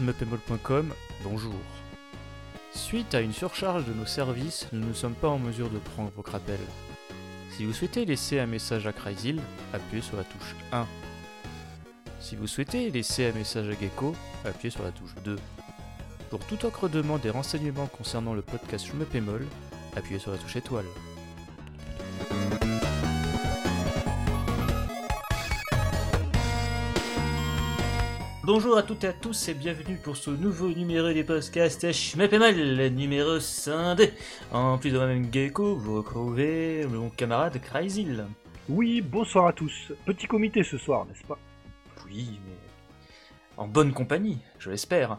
schmepemol.com, bonjour. Suite à une surcharge de nos services, nous ne sommes pas en mesure de prendre vos rappels. Si vous souhaitez laisser un message à Cryzil, appuyez sur la touche 1. Si vous souhaitez laisser un message à Gecko, appuyez sur la touche 2. Pour toute autre demande et renseignements concernant le podcast Schmepemol, appuyez sur la touche étoile. Bonjour à toutes et à tous et bienvenue pour ce nouveau numéro des podcasts Schmepemol, numéro 102. En plus de moi-même Gecko, vous retrouvez mon camarade Cryzil. Oui, bonsoir à tous. Petit comité ce soir, n'est-ce pas? Oui, mais en bonne compagnie, je l'espère.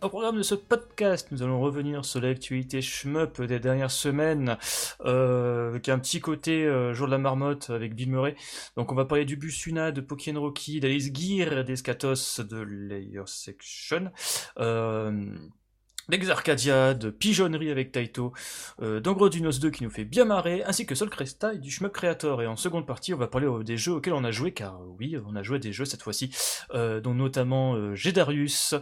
Au programme de ce podcast, nous allons revenir sur l'actualité shmup des dernières semaines, euh, avec un petit côté euh, jour de la marmotte avec Bill Murray. Donc on va parler du Busuna, de Pokémon Rocky, d'Alice Gear, d'Escatos, de Layer Section. Euh, d'Exarcadia, de Pigeonnerie avec Taito, euh, d'Angrodunos 2 qui nous fait bien marrer, ainsi que Sol Cresta et du Shmup Creator. Et en seconde partie, on va parler euh, des jeux auxquels on a joué, car euh, oui, on a joué des jeux cette fois-ci, euh, dont notamment euh, Gedarius,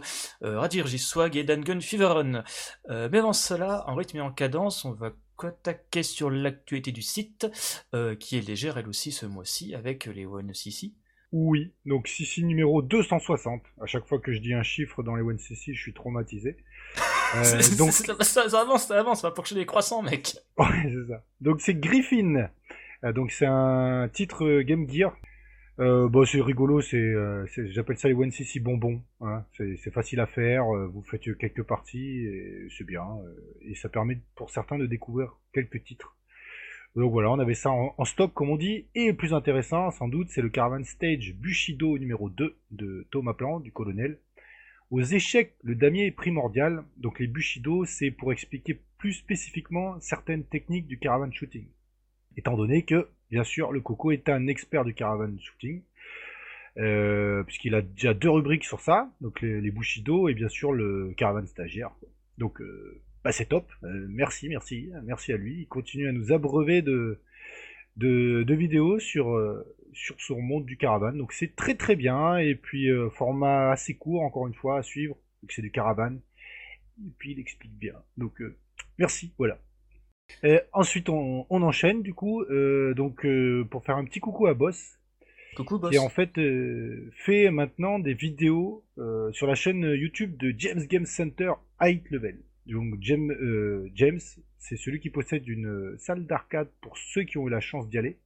euh, Radirgis Swag et Dangun Feveron. Mais avant cela, en rythme et en cadence, on va attaquer sur l'actualité du site, qui est légère elle aussi ce mois-ci, avec les One CC. Oui, donc Sissi numéro 260. À chaque fois que je dis un chiffre dans les One CC, je suis traumatisé. Euh, donc, ça, ça- ça avance, ça avance, on va pourcher les croissants, mec. ouais, c'est ça. Donc c'est Griffin. Euh, donc c'est un titre euh, Game Gear. Euh, bon, c'est rigolo, c'est, euh, j'appelle ça les One CC bonbons. Hein. C'est, c'est facile à faire. vous faites quelques parties et c'est bien. et ça permet pour certains de découvrir quelques titres. Donc voilà, on avait ça en, en stock comme on dit. Et le plus intéressant, sans doute, c'est le Caravan Stage Bushido numéro 2 de Thomas Plan, du colonel. Aux échecs, le damier est primordial. Donc les Bushido, c'est pour expliquer plus spécifiquement certaines techniques du caravan shooting. Étant donné que, bien sûr, le Coco est un expert du caravan shooting. Euh, puisqu'il a déjà deux rubriques sur ça, donc les, Bushido et bien sûr le caravan stagiaire. Donc euh, bah c'est top. Euh, merci, merci, merci à lui. Il continue à nous abreuver de vidéos sur, euh, sur son monde du caravane. Donc c'est très très bien. Et puis euh, format assez court, encore une fois, à suivre. Donc c'est du caravane. Et puis il explique bien. Donc euh, merci, voilà. Euh, ensuite on, on enchaîne du coup. donc pour faire un petit coucou à Boss. Coucou, boss. Qui en fait fait maintenant des vidéos sur la chaîne YouTube de James Game Center High Level. Donc James, James c'est celui qui possède une salle d'arcade pour ceux qui ont eu la chance d'y aller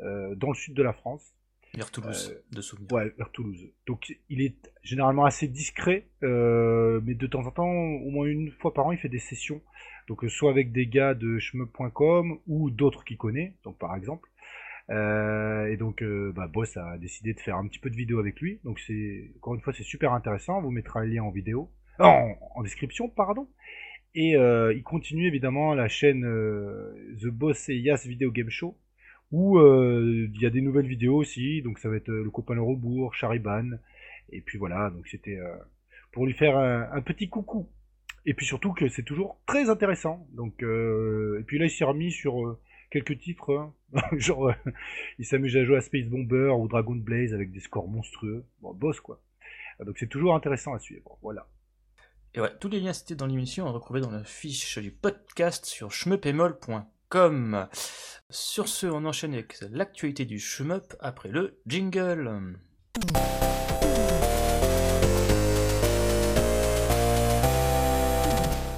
dans le sud de la France. Vers Toulouse, Euh, de souvenir. Ouais, vers Toulouse. Donc il est généralement assez discret, euh, mais de temps en temps, au moins une fois par an, il fait des sessions. Donc euh, soit avec des gars de shmup.com ou d'autres qu'il connaît, donc par exemple. Euh, et donc euh, bah, Boss a décidé de faire un petit peu de vidéo avec lui. Donc c'est encore une fois c'est super intéressant. On vous mettra le lien en vidéo, Euh, en, en description pardon. Et euh, il continue évidemment la chaîne euh, The Boss et Yas Video Game Show où il y a des nouvelles vidéos aussi, donc ça va être euh, le copain le rebours, Chariban, et puis voilà, donc c'était euh, pour lui faire un, petit coucou. Et puis surtout que c'est toujours très intéressant. Donc euh, et puis là il s'est remis sur quelques titres, hein. genre il s'amuse à jouer à Space Bomber ou Dragon Blaze avec des scores monstrueux, bon boss quoi. Donc c'est toujours intéressant à suivre. Voilà. Et ouais, tous les liens cités dans l'émission, on retrouver dans la fiche du podcast sur Sur ce, on enchaîne avec l'actualité du shmup après le jingle.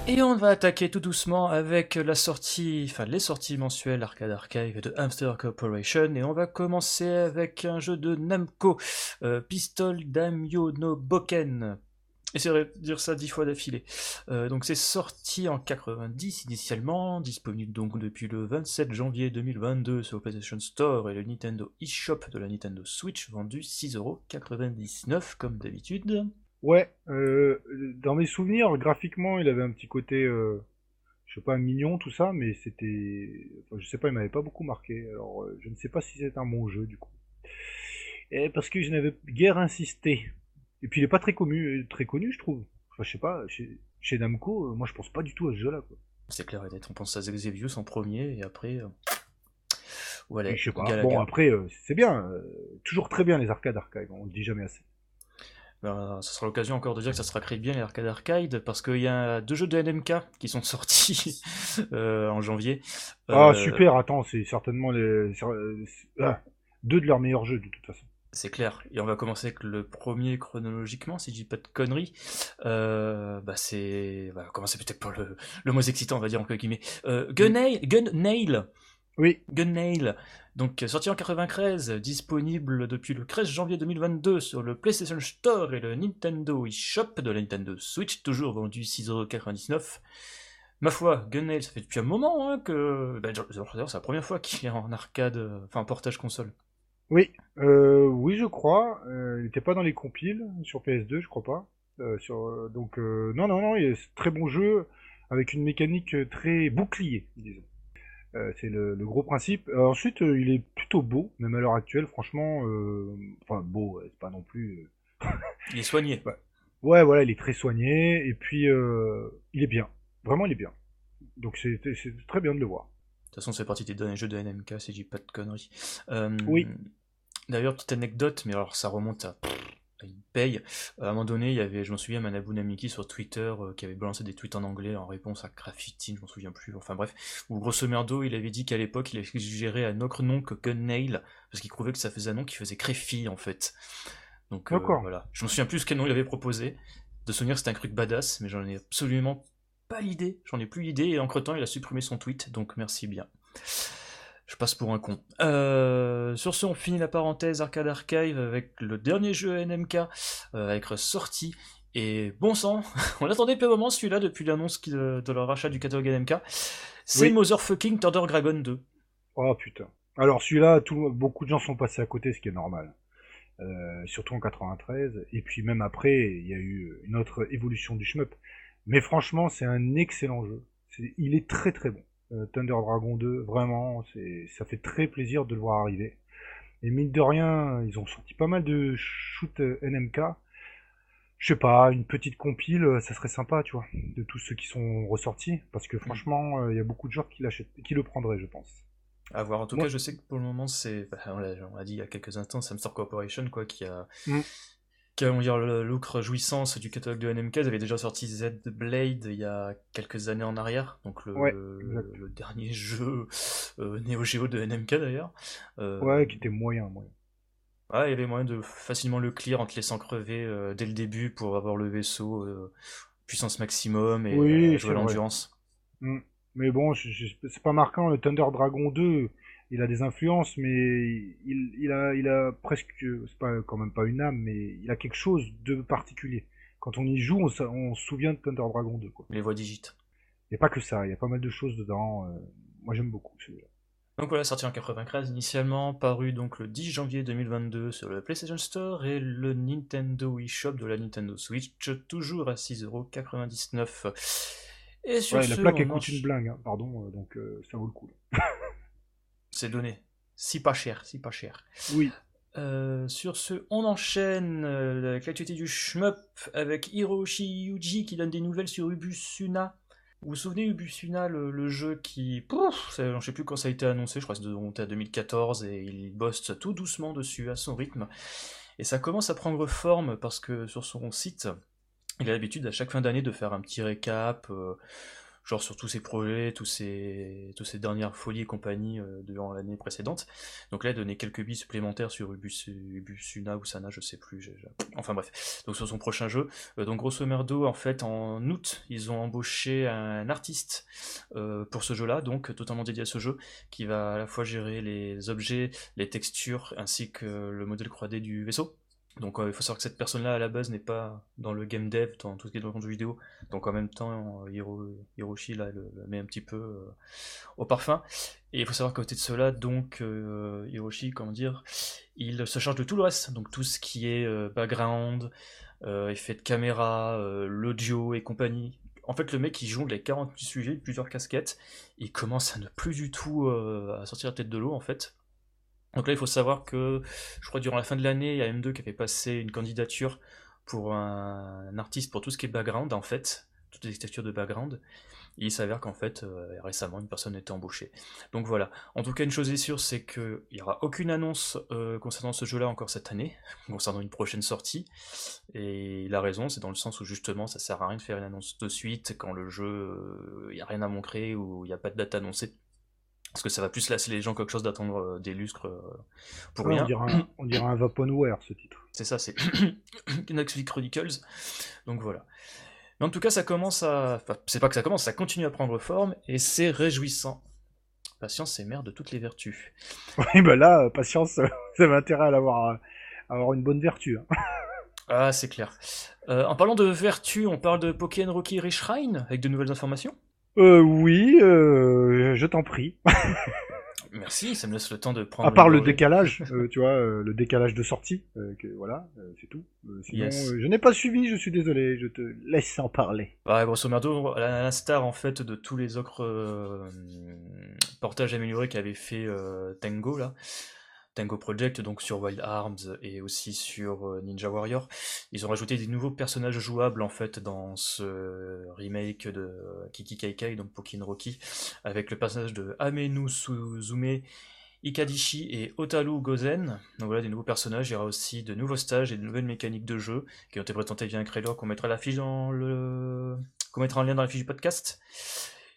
Et on va attaquer tout doucement avec la sortie, enfin les sorties mensuelles Arcade Archive de Hamster Corporation et on va commencer avec un jeu de Namco, euh, Pistol Damyo no Boken. Essayerai de dire ça dix fois d'affilée. Euh, donc c'est sorti en 90 initialement, disponible donc depuis le 27 janvier 2022 sur le PlayStation Store et le Nintendo eShop de la Nintendo Switch vendu 6,99€ comme d'habitude. Ouais, euh, dans mes souvenirs, graphiquement, il avait un petit côté, euh, je sais pas, mignon, tout ça, mais c'était, enfin, je sais pas, il m'avait pas beaucoup marqué. Alors, euh, je ne sais pas si c'est un bon jeu, du coup. Et parce que je n'avais guère insisté. Et puis, il est pas très connu, très connu, je trouve. Enfin, je sais pas, chez, chez Namco, euh, moi, je pense pas du tout à ce jeu-là, quoi. C'est clair et net, on pense à Xevious en premier et après... euh, Voilà, je sais pas. Galaga. Bon, après, euh, c'est bien, euh, toujours très bien les arcades archives, on le dit jamais assez. Ben, ce sera l'occasion encore de dire que ça sera créé bien les arcade arcade parce qu'il y a deux jeux de NMK qui sont sortis en janvier. Ah super, attends, c'est certainement les ah, deux de leurs meilleurs jeux de toute façon. C'est clair. Et on va commencer avec le premier chronologiquement, si je dis pas de conneries. Euh, bah c'est, on va commencer peut-être par le, le mot excitant, on va dire en guillemets. Euh, Gun, Nail, Gun Nail. Oui. Gun Nail. Donc sorti en 93, disponible depuis le 13 janvier 2022 sur le PlayStation Store et le Nintendo eShop de la Nintendo Switch, toujours vendu 6,99€. Ma foi, Gun Nail, ça fait depuis un moment hein, que. Bah, c'est la première fois qu'il est en arcade, enfin en portage console. Oui, euh, oui, je crois. Euh, il n'était pas dans les compiles sur PS2, je crois pas. Euh, sur, donc non, non, non, c'est un très bon jeu avec une mécanique très bouclier, disons. c'est le, gros principe. ensuite, il est plutôt beau, même à l'heure actuelle, franchement. Enfin, beau, c'est pas non plus. il est soigné. Ouais. voilà, il est très soigné et puis il est bien. Vraiment, il est bien. Donc c'est très bien de le voir. De toute façon, c'est parti des derniers jeux de NMK, si je dis pas de conneries. oui. D'ailleurs, petite anecdote, mais alors ça remonte à, une paye. À un moment donné, il y avait, je m'en souviens, Manabu Namiki sur Twitter euh, qui avait balancé des tweets en anglais en réponse à Graffiti, je m'en souviens plus. Enfin bref, où grosso merdo, il avait dit qu'à l'époque, il avait suggéré un autre nom que Gun Nail parce qu'il trouvait que ça faisait un nom qui faisait Créfi en fait. Donc euh, voilà. Je me souviens plus quel nom il avait proposé. De souvenir, c'était un truc badass, mais j'en ai absolument pas l'idée. J'en ai plus l'idée et entre temps, il a supprimé son tweet, donc merci bien. Je passe pour un con. Euh, sur ce, on finit la parenthèse Arcade Archive avec le dernier jeu NMK, euh, avec sortie. Et bon sang, on attendait depuis un moment celui-là depuis l'annonce de, leur rachat du catalogue NMK. C'est Motherfucking Thunder Dragon 2. Oh putain. Alors celui-là, beaucoup de gens sont passés à côté, ce qui est normal. Euh, surtout en 93. Et puis même après, il y a eu une autre évolution du shmup. Mais franchement, c'est un excellent jeu. il est très très bon. Euh, Thunder Dragon 2, vraiment, ça fait très plaisir de le voir arriver. Et mine de rien, ils ont sorti pas mal de shoot euh, NMK. Je sais pas, une petite compile, euh, ça serait sympa, tu vois, de tous ceux qui sont ressortis, parce que franchement, il y a beaucoup de joueurs qui l'achètent, qui le prendraient, je pense. À voir. En tout cas, je sais que pour le moment, c'est, on l'a dit il y a quelques instants, Samsung Corporation, quoi, qui a, mm on dire, le look réjouissance du catalogue de NMK, ils avaient déjà sorti Z Blade il y a quelques années en arrière, donc le, le, dernier jeu euh, Neo Geo de NMK d'ailleurs. Euh, ouais, qui était moyen, moyen. Ouais, il y avait moyen de facilement le clear en te laissant crever euh, dès le début pour avoir le vaisseau euh, puissance maximum et jouer l'endurance. Mm. Mais bon, c'est pas marquant, le Thunder Dragon 2, il a des influences, mais il, il, a, il a presque, c'est pas quand même pas une âme, mais il a quelque chose de particulier. Quand on y joue, on, on se souvient de Thunder Dragon 2. Quoi. Les voix digites. Il n'y a pas que ça, il y a pas mal de choses dedans. Euh, moi j'aime beaucoup celui-là. Donc voilà, sorti en 93 initialement, paru donc le 10 janvier 2022 sur le PlayStation Store et le Nintendo eShop de la Nintendo Switch, toujours à 6,99€. Et sur ouais, la plaque elle coûte une blingue, hein, pardon, euh, donc euh, ça vaut le coup. c'est donné. Si pas cher, si pas cher. Oui. Euh, sur ce, on enchaîne euh, avec l'actualité du shmup avec Hiroshi Yuji qui donne des nouvelles sur Ubusuna. Vous vous souvenez Ubusuna, le, le jeu qui... Pouf, je ne sais plus quand ça a été annoncé, je crois que c'est à 2014 et il bosse tout doucement dessus, à son rythme. Et ça commence à prendre forme parce que sur son site, il a l'habitude à chaque fin d'année de faire un petit récap... Euh, genre sur tous ses projets, tous ses, tous ces dernières folies et compagnie euh, durant l'année précédente. Donc là, il donné quelques billes supplémentaires sur Ubus, Ubusuna ou Sana, je sais plus. Enfin bref, donc sur son prochain jeu. Euh, donc grosso merdo, en fait, en août, ils ont embauché un artiste euh, pour ce jeu-là, donc totalement dédié à ce jeu, qui va à la fois gérer les objets, les textures, ainsi que le modèle 3D du vaisseau. Donc euh, il faut savoir que cette personne-là à la base n'est pas dans le game dev, dans tout ce qui est dans le jeu vidéo. Donc en même temps, euh, Hiroshi là, le, met un petit peu euh, au parfum. Et il faut savoir qu'à côté de cela, donc Hiroshi, comment dire, il se charge de tout le reste. Donc tout ce qui est background, effet de caméra, l'audio et compagnie. En fait, le mec il joue les 48 sujets, plusieurs casquettes. Il commence à ne plus du tout à sortir la tête de l'eau en fait donc là, il faut savoir que je crois durant la fin de l'année, il y a M2 qui avait passé une candidature pour un, artiste pour tout ce qui est background en fait. toutes les textures de background. Il s'avère qu'en fait, euh, récemment, une personne a été embauchée. Donc voilà. En tout cas, une chose est sûre, c'est qu'il n'y aura aucune annonce euh, concernant ce jeu-là encore cette année, concernant une prochaine sortie. Et la raison, c'est dans le sens où justement, ça sert à rien de faire une annonce de suite quand le jeu, il n'y a rien à montrer ou il n'y a pas de date annoncée. Parce que ça va plus lasser les gens quelque chose d'attendre des lustres pour rien. On dirait, un, on dirait un Vaporware, ce titre. C'est ça, c'est Knoxville Chronicles. Donc voilà. Mais en tout cas, ça commence à. Enfin, c'est pas que ça commence, ça continue à prendre forme et c'est réjouissant. Patience, c'est mère de toutes les vertus. Oui, bah là, patience, ça avait intérêt à avoir, avoir une bonne vertu. Hein. Ah, c'est clair. Euh, en parlant de vertu, on parle de Pokémon Rocky Reshrine avec de nouvelles informations Euh, oui, euh, je t'en prie. Merci, ça me laisse le temps de prendre. À part le décalage, euh, tu vois, euh, le décalage de sortie, euh, que, voilà, c'est tout. Sinon, Yes. je n'ai pas suivi, je suis désolé, je te laisse en parler. Ouais, grosso merdo, à l'instar en fait de tous les autres portages améliorés qu'avait fait Tango là, Tango Project, donc sur Wild Arms et aussi sur euh, Ninja Warrior, ils ont rajouté des nouveaux personnages jouables en fait dans ce remake de euh, Kiki Kaikai, donc Pokin Rocky, avec le personnage de Amenu Suzume, Ikadishi et Otaru Gozen. Donc voilà des nouveaux personnages, il y aura aussi de nouveaux stages et de nouvelles mécaniques de jeu qui ont été présentés via un trailer qu'on mettra dans le qu'on mettra en lien dans la fiche du podcast.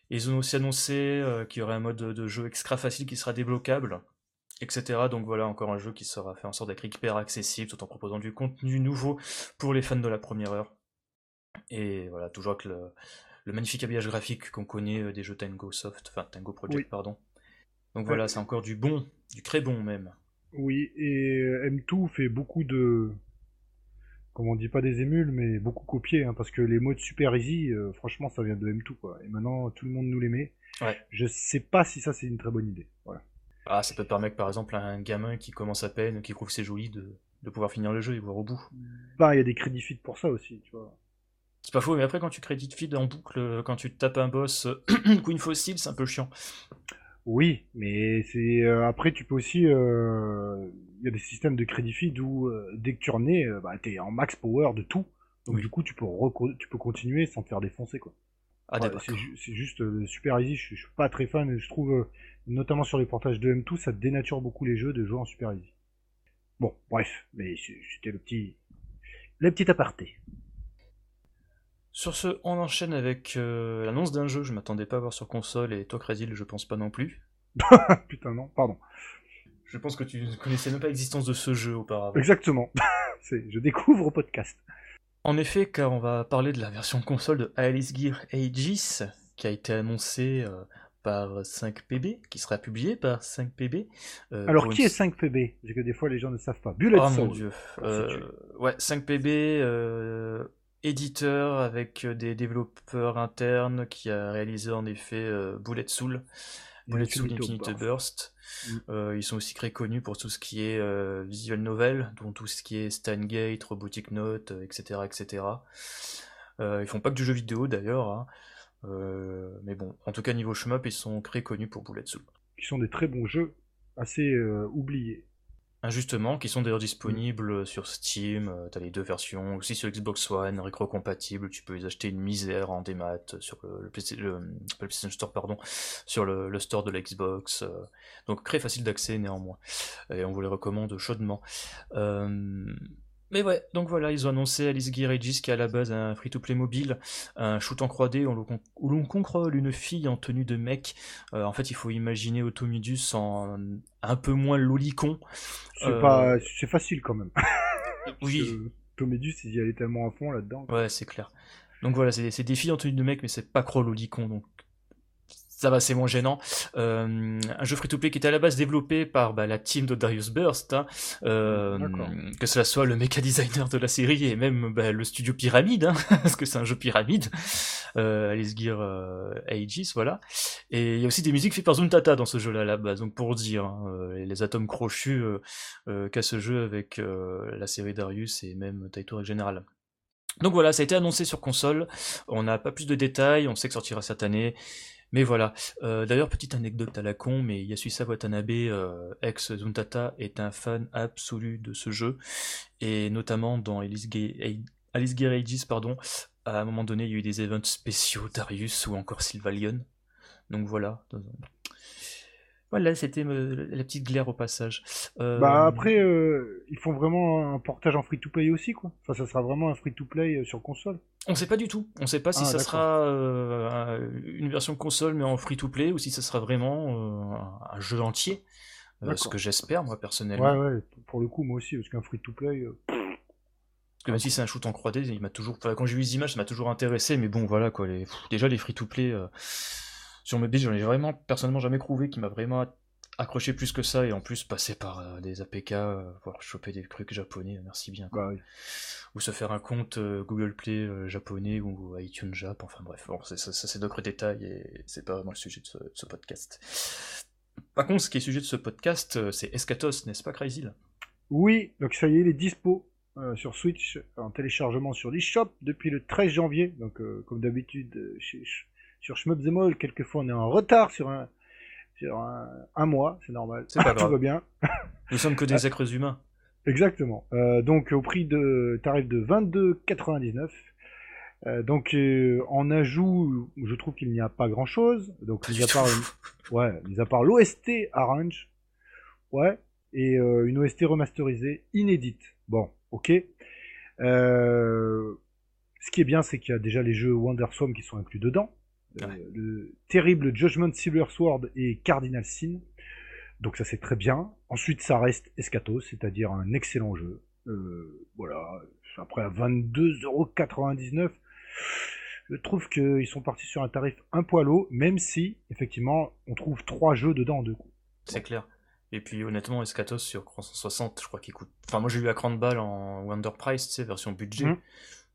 Ils ont aussi annoncé euh, qu'il y aurait un mode de, de jeu extra facile qui sera débloquable, etc. Donc voilà, encore un jeu qui sera fait en sorte d'être hyper accessible tout en proposant du contenu nouveau pour les fans de la première heure. Et voilà, toujours avec le, le magnifique habillage graphique qu'on connaît euh, des jeux Tango Soft, enfin Tango Project, Oui. pardon. Donc voilà, c'est encore du bon, du très bon même. Oui, et euh, M2 fait beaucoup de... Comment on dit pas des émules, mais beaucoup copié, hein, parce que les modes Super Easy, euh, franchement, ça vient de M2, quoi. Et maintenant, tout le monde nous les met. Ouais. Je sais pas si ça, c'est une très bonne idée. Voilà. Ah, ça peut permettre par exemple à un gamin qui commence à peine, qui trouve c'est joli, de, de pouvoir finir le jeu et voir au bout. Bah, il y a des crédits feed pour ça aussi, tu vois. C'est pas faux, mais après quand tu crédites feed en boucle, quand tu tapes un boss Queen Fossil, c'est un peu chiant. Oui, mais c'est euh, après tu peux aussi euh, il y a des systèmes de crédit feed où euh, dès que tu renais, euh, bah t'es en max power de tout. Donc Oui. du coup tu peux tu peux continuer sans te faire défoncer quoi. Ah Ouais, c'est ju- c'est juste euh, super easy, je, je suis pas très fan et je trouve euh, notamment sur les portages de M2 ça dénature beaucoup les jeux de jouer en super easy. Bon, bref, mais c'était le petit le petit aparté. Sur ce, on enchaîne avec euh, l'annonce d'un jeu, je m'attendais pas à voir sur console, et toi Krasil, je pense pas non plus. Putain non, pardon. Je pense que tu ne connaissais même pas l'existence de ce jeu auparavant. Exactement. c'est je découvre au podcast. En effet, car on va parler de la version console de Alice Gear Aegis, qui a été annoncée euh, par 5PB, qui sera publiée par 5PB. euh, Alors qui une- est 5PB Parce que des fois les gens ne savent pas. Bullet Oh Soul. mon dieu. Pour Euh, ouais, 5PB, euh, éditeur avec des développeurs internes qui a réalisé en effet Bullet Soul, Et Bullet Soul Infinite Infinite Burst. Mm. Euh, ils sont aussi très connus pour tout ce qui est euh, visual novel, dont tout ce qui est Steingate, Robotic Note, euh, etc., etc. Euh, ils font pas que du jeu vidéo d'ailleurs, hein. Euh, mais bon, en tout cas niveau shmup, ils sont très connus pour Bullet Soul. Qui sont des très bons jeux, assez oubliés. Injustement, qui sont d'ailleurs disponibles sur Steam, euh, t'as les deux versions, aussi sur Xbox One, rétro-compatibles, tu peux les acheter une misère en démat sur le, le, PC le- pas le PlayStation Store, pardon, sur le, le store de la Xbox, euh, donc très facile d'accès néanmoins, et on vous les recommande chaudement. Euh, mais ouais, donc voilà, ils ont annoncé Alice Gear Aegis qui est à la base un free-to-play mobile, un shoot en 3D où l'on contrôle une fille en tenue de mec. Euh, en fait, il faut imaginer Automidus en un peu moins lolicon. C'est Euh, pas, c'est facile quand même. Oui, Tomedus, il y allait tellement à fond là-dedans. ouais, c'est clair. Donc voilà, c'est c'est des filles en tenue de mec, mais c'est pas trop lolicon, donc ça va, c'est moins gênant. Euh, un jeu free-to-play qui était à la base développé par bah, la team de Darius Burst, hein, euh, que cela soit le mecha designer de la série et même bah, le studio Pyramide, hein, parce que c'est un jeu Pyramide, euh, Alice Gear euh, Aegis, voilà. Et il y a aussi des musiques faites par Zuntata dans ce jeu-là à la base, donc pour dire, hein, euh, les atomes crochus euh, euh, qu'a ce jeu avec euh, la série Darius et même Taito en général. Donc voilà, ça a été annoncé sur console. On n'a pas plus de détails, on sait que sortira cette année. Mais voilà. Euh, D'ailleurs, petite anecdote à la con, mais Yasuisa Watanabe, euh, ex Zuntata, est un fan absolu de ce jeu. Et notamment dans Alice, Ge- Alice Aegis, pardon, À un moment donné, il y a eu des events spéciaux, Darius ou encore Sylvalion. Donc voilà. Voilà, c'était la petite glaire au passage. Euh, bah après, euh, ils font vraiment un portage en free-to-play aussi, quoi. Enfin, ça sera vraiment un free-to-play euh, sur console. On sait pas du tout. On sait pas si ah, ça sera une version console mais en free-to-play ou si ça sera vraiment un jeu entier. ce que j'espère, moi, personnellement. Ouais, ouais, pour le coup, moi aussi, parce qu'un free-to-play... Parce que même si c'est un shoot en 3D, il m'a toujours... quand j'ai vu les images, ça m'a toujours intéressé, mais bon, voilà, quoi. Les... Déjà, les free-to-play... Sur Mobile, j'en ai vraiment personnellement jamais trouvé qui m'a vraiment accroché plus que ça et en plus passer par euh, des APK, euh, voir choper des trucs japonais, merci bien. Bah ou se faire un compte euh, Google Play japonais ou iTunes Jap, enfin bref, bon, ça, c'est d'autres détails et c'est pas vraiment le sujet de ce, podcast. Par contre, ce qui est sujet de ce podcast, c'est Escatos, n'est-ce pas Crazy Oui, donc ça y est, il est dispo sur Switch en téléchargement sur l'eShop depuis le 13 janvier. Donc, comme d'habitude, sur Shmubzemol, quelquefois on est en retard sur un, sur un, mois, c'est normal. C'est pas grave. Tout va bien. Nous sommes que des êtres humains. Exactement. Euh, donc au prix de tarif de 22,99. Euh, donc euh, en ajout, je trouve qu'il n'y a pas grand chose. Donc mis à part, ouais, mis à part l'OST Arrange, ouais, et une OST remasterisée inédite. Bon, ok. ce qui est bien, c'est qu'il y a déjà les jeux Wonderswan qui sont inclus dedans. Euh, le terrible Judgment Silver Sword et Cardinal Sin. Donc ça c'est très bien. Ensuite ça reste Escatos, c'est-à-dire un excellent jeu. Euh, voilà. Après à 22,99€, je trouve qu'ils sont partis sur un tarif un poil haut, même si effectivement on trouve trois jeux dedans en deux coups. C'est clair. Et puis honnêtement, Escatos sur 360, je crois qu'il coûte. Enfin, moi j'ai eu à 30 balles en Wonder Price, tu sais, version budget. Mmh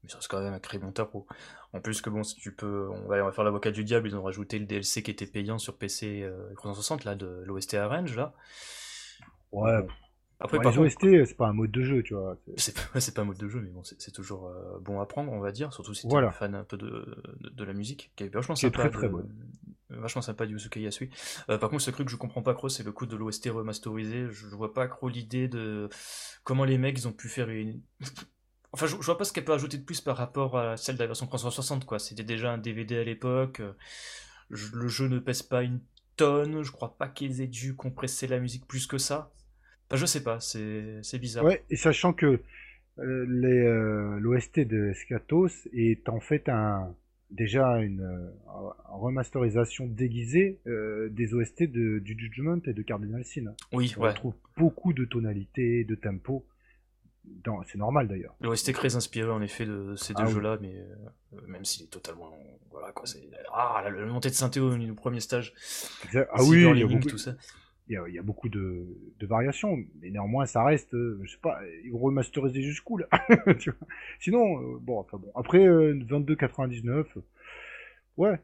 mais ça reste quand même un très bon tapot. En plus que bon, si tu peux, on va, faire l'avocat du diable, ils ont rajouté le DLC qui était payant sur PC euh, 360 là, de l'OST Arrange là. Ouais. Après, par les OST, c'est pas un mode de jeu, tu vois. C'est pas, pas, un mode de jeu, mais bon, c'est toujours euh, bon à prendre, on va dire, surtout si tu es fan un peu de, de, la musique, qui est vachement sympa. très très bon. Vachement sympa du Usuke Yasui. Euh, par contre, ce truc que je comprends pas trop, c'est le coup de l'OST remasterisé. Je vois pas trop l'idée de comment les mecs ils ont pu faire une Enfin, je, vois pas ce qu'elle peut ajouter de plus par rapport à celle de la version 360, quoi. C'était déjà un DVD à l'époque. Euh, le jeu ne pèse pas une tonne. Je crois pas qu'ils aient dû compresser la musique plus que ça. Enfin, je sais pas, c'est bizarre. Ouais, et sachant que euh, euh, l'OST de Scatos est en fait un déjà une, remasterisation déguisée des OST de, du Judgment et de Cardinal Sin. Oui, On trouve beaucoup de tonalités, de tempo c'est normal d'ailleurs. L'OST très inspiré en effet de ces deux ah jeux-là, mais euh, même s'il est totalement. Voilà quoi, c'est. Ah, la, montée de synthé au, premier stage. Ah oui, il y, a beaucoup, tout ça. Il, y a, beaucoup de, variations, mais néanmoins ça reste. Euh, je sais pas, ils vont remasteriser jusqu'où là Sinon, euh, bon, enfin bon. Après 22,99, ouais.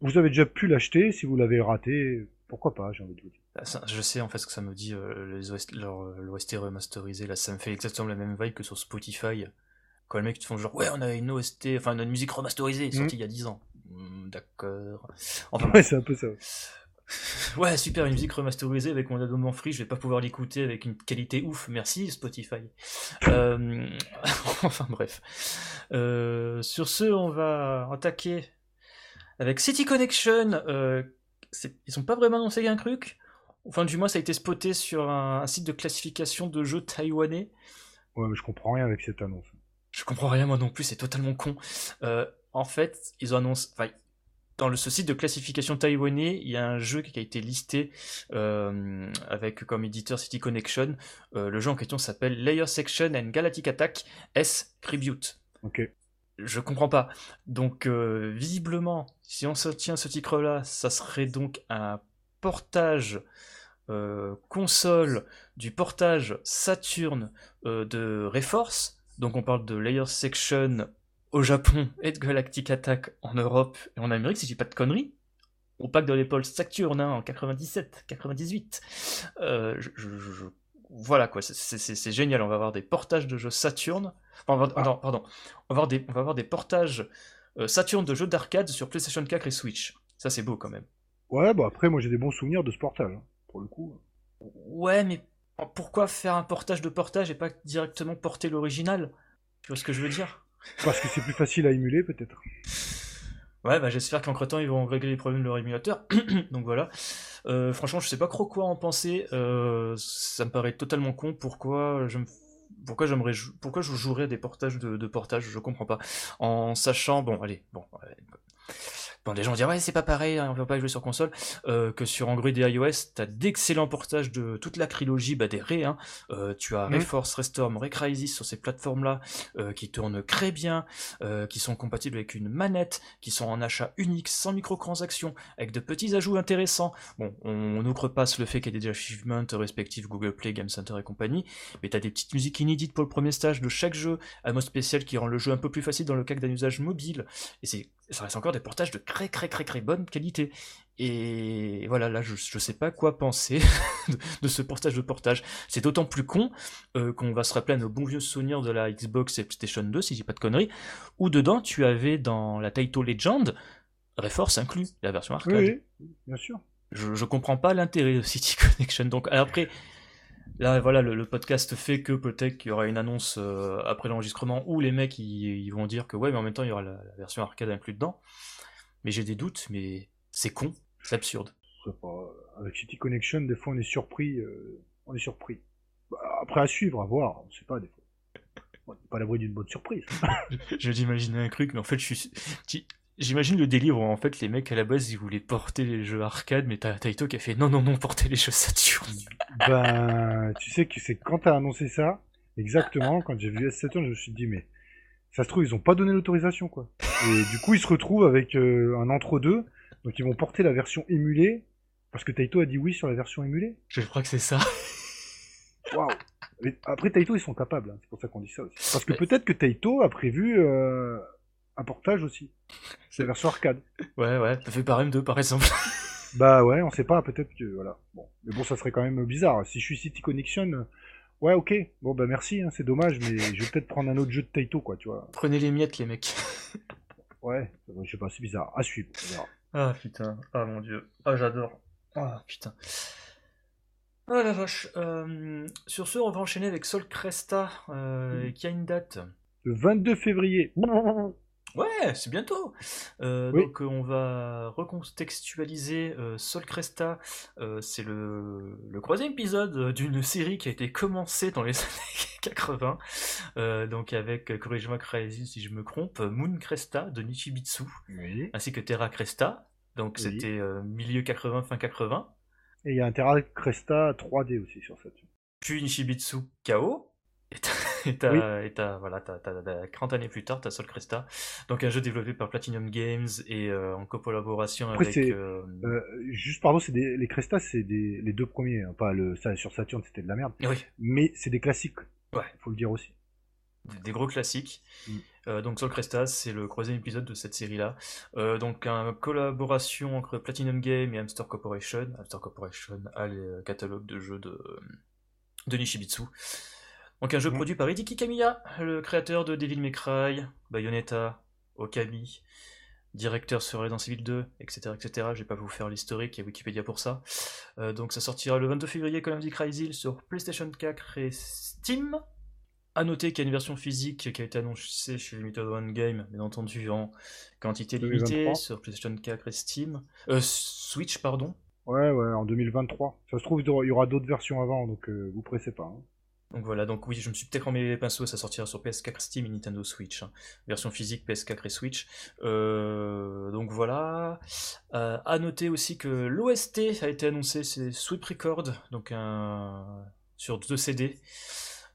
Vous avez déjà pu l'acheter si vous l'avez raté, pourquoi pas, j'ai envie de vous dire. Bah, je sais en fait ce que ça me dit, euh, l'OST remasterisé, là ça me fait exactement la même vibe que sur Spotify. Quand les mecs te font genre, ouais, on a une OST, enfin une musique remasterisée, mhm. sortie il y a 10 ans. Hmm, d'accord. Enfin, ouais, c'est un peu ça. ouais, super, une musique remasterisée avec mon abonnement free, je vais pas pouvoir l'écouter avec une qualité ouf, merci Spotify. euh... enfin bref. Euh, sur ce, on va attaquer avec City Connection. Euh, ils ont pas vraiment annoncé un truc. Enfin, du moins, ça a été spoté sur un, site de classification de jeux taïwanais. Ouais, mais je comprends rien avec cette annonce. Je comprends rien, moi non plus, c'est totalement con. Euh, en fait, ils ont annoncé. Enfin, dans le, ce site de classification taïwanais, il y a un jeu qui a été listé euh, avec comme éditeur City Connection. Euh, le jeu en question s'appelle Layer Section and Galactic Attack S Tribute. Ok je comprends pas. Donc, euh, visiblement, si on se tient ce titre-là, ça serait donc un portage euh, console du portage Saturn euh, de Reforce. Donc, on parle de Layer Section au Japon et de Galactic Attack en Europe et en Amérique, si je dis pas de conneries. Au pack de l'épaule Saturn hein, en 97, 98. je, voilà quoi, c'est génial. On va avoir des portages de jeux Saturn. Enfin, on va, pardon. On va avoir des, on va avoir des portages euh, Saturn de jeux d'arcade sur PlayStation 4 et Switch. Ça, c'est beau quand même. Ouais, bah après, moi j'ai des bons souvenirs de ce portage, hein, pour le coup. Ouais, mais pourquoi faire un portage de portage et pas directement porter l'original? Tu vois ce que je veux dire? Parce que c'est plus facile à émuler, peut-être. Ouais, bah j'espère qu'entre-temps, ils vont régler les problèmes de leur émulateur. Donc voilà. Euh, franchement, je sais pas trop quoi en penser. Euh, ça me paraît totalement con. Pourquoi je pourquoi j'aimerais pourquoi je jouerais des portages de, de portage je comprends pas en sachant bon allez bon Les gens vont dire ouais c'est pas pareil, hein, on peut pas jouer sur console, euh, que sur Android et iOS, t'as d'excellents portages de toute la trilogie bah, des Ré, hein. euh, tu as mmh. Reforce, Restorm, Recrisis sur ces plateformes-là, euh, qui tournent très bien, qui sont compatibles avec une manette, qui sont en achat unique, sans microtransactions, avec de petits ajouts intéressants. Bon, on outrepasse le fait qu'il y ait des achievements respectifs Google Play, Game Center et compagnie, mais t'as des petites musiques inédites pour le premier stage de chaque jeu, un mode spécial qui rend le jeu un peu plus facile dans le cas d'un usage mobile, et c'est ça reste encore des portages de très très très très bonne qualité. Et voilà, là, je, je sais pas quoi penser de, ce portage de portage. C'est d'autant plus con euh, qu'on va se rappeler à nos bons vieux souvenirs de la Xbox et PlayStation 2, si j'ai pas de conneries, où dedans, tu avais dans la Taito Legend, Reforce inclus, la version arcade. Oui, bien sûr. Je, je comprends pas l'intérêt de City Connection. Donc après, Là, voilà, le, podcast fait que peut-être qu'il y aura une annonce euh, après l'enregistrement où les mecs ils, vont dire que ouais, mais en même temps il y aura la, version arcade inclus dedans. Mais j'ai des doutes, mais c'est con, c'est absurde. Avec City Connection, des fois on est surpris, euh, on est surpris. Bah, après à suivre, à voir, on sait pas des fois. On n'est pas l'abri d'une bonne surprise. je un truc, mais en fait je suis, J'imagine le délire où en fait les mecs à la base ils voulaient porter les jeux arcade, mais t'as Taito qui a fait non non non porter les jeux Saturn. Ben tu sais que c'est quand t'as annoncé ça, exactement quand j'ai vu S Saturn, je me suis dit mais ça se trouve ils ont pas donné l'autorisation quoi. Et du coup ils se retrouvent avec euh, un entre deux, donc ils vont porter la version émulée parce que Taito a dit oui sur la version émulée. Je crois que c'est ça. Waouh. Après Taito ils sont capables, hein. c'est pour ça qu'on dit ça aussi. Parce que peut-être que Taito a prévu euh, un portage aussi. C'est la version arcade. Ouais, ouais, ça fait par M2 par exemple. bah ouais, on sait pas, peut-être que voilà. Bon. Mais bon, ça serait quand même bizarre. Si je suis City Connection, ouais, ok. Bon, bah merci, hein, c'est dommage, mais je vais peut-être prendre un autre jeu de Taito, quoi, tu vois. Prenez les miettes, les mecs. ouais, je sais pas, c'est bizarre. À suivre, Ah putain, ah mon dieu. Ah, j'adore. Ah putain. Oh la vache. Euh, sur ce, on va enchaîner avec Sol Cresta, euh, qui a une date. Le 22 février. Ouais, c'est bientôt. Euh, donc on va recontextualiser euh, Sol Cresta. Euh, c'est le, le troisième épisode d'une série qui a été commencée dans les années 80. donc avec, corrige-moi crazy si je me trompe, Moon Cresta de Nichibitsu, ainsi que Terra Cresta. Donc c'était milieu 80, fin 80. Et il y a un Terra Cresta 3D aussi sur cette. Puis Nichibitsu KO. Et t'as, voilà, 30 années plus tard, t'as Sol Cresta, donc un jeu développé par Platinum Games et euh, en collaboration avec. Euh, euh, juste pardon, c'est des, les Cresta, c'est des, les deux premiers, hein, pas le ça sur Saturn, c'était de la merde. Oui. Mais c'est des classiques. Ouais. Faut le dire aussi. Des, gros classiques. Mm. donc Sol Cresta, c'est le troisième épisode de cette série-là. donc une collaboration entre Platinum Games et Hamster Corporation. Hamster Corporation a les catalogues de jeux de, de Nishibitsu. Donc un jeu produit par Hideki Kamiya, le créateur de Devil May Cry, Bayonetta, Okami, directeur sur Resident Evil 2, etc. etc. Je vais pas vous faire l'historique, il y a Wikipédia pour ça. Euh, donc ça sortira le 22 février, comme dit Cryzil, sur PlayStation 4 et Steam. A noter qu'il y a une version physique qui a été annoncée chez Limited One Game, bien entendu en quantité limitée sur PlayStation 4 et Steam. Euh, Switch, pardon. Ouais, ouais, en 2023. Ça se trouve, il y aura d'autres versions avant, donc euh, vous pressez pas. Hein. Donc voilà, donc oui, je me suis peut-être remis les pinceaux, ça sortira sur PS4, Steam et Nintendo Switch. Hein. Version physique PS4 et Switch. Euh, donc voilà. Euh, à noter aussi que l'OST a été annoncé, c'est Sweep Record, donc sur deux CD.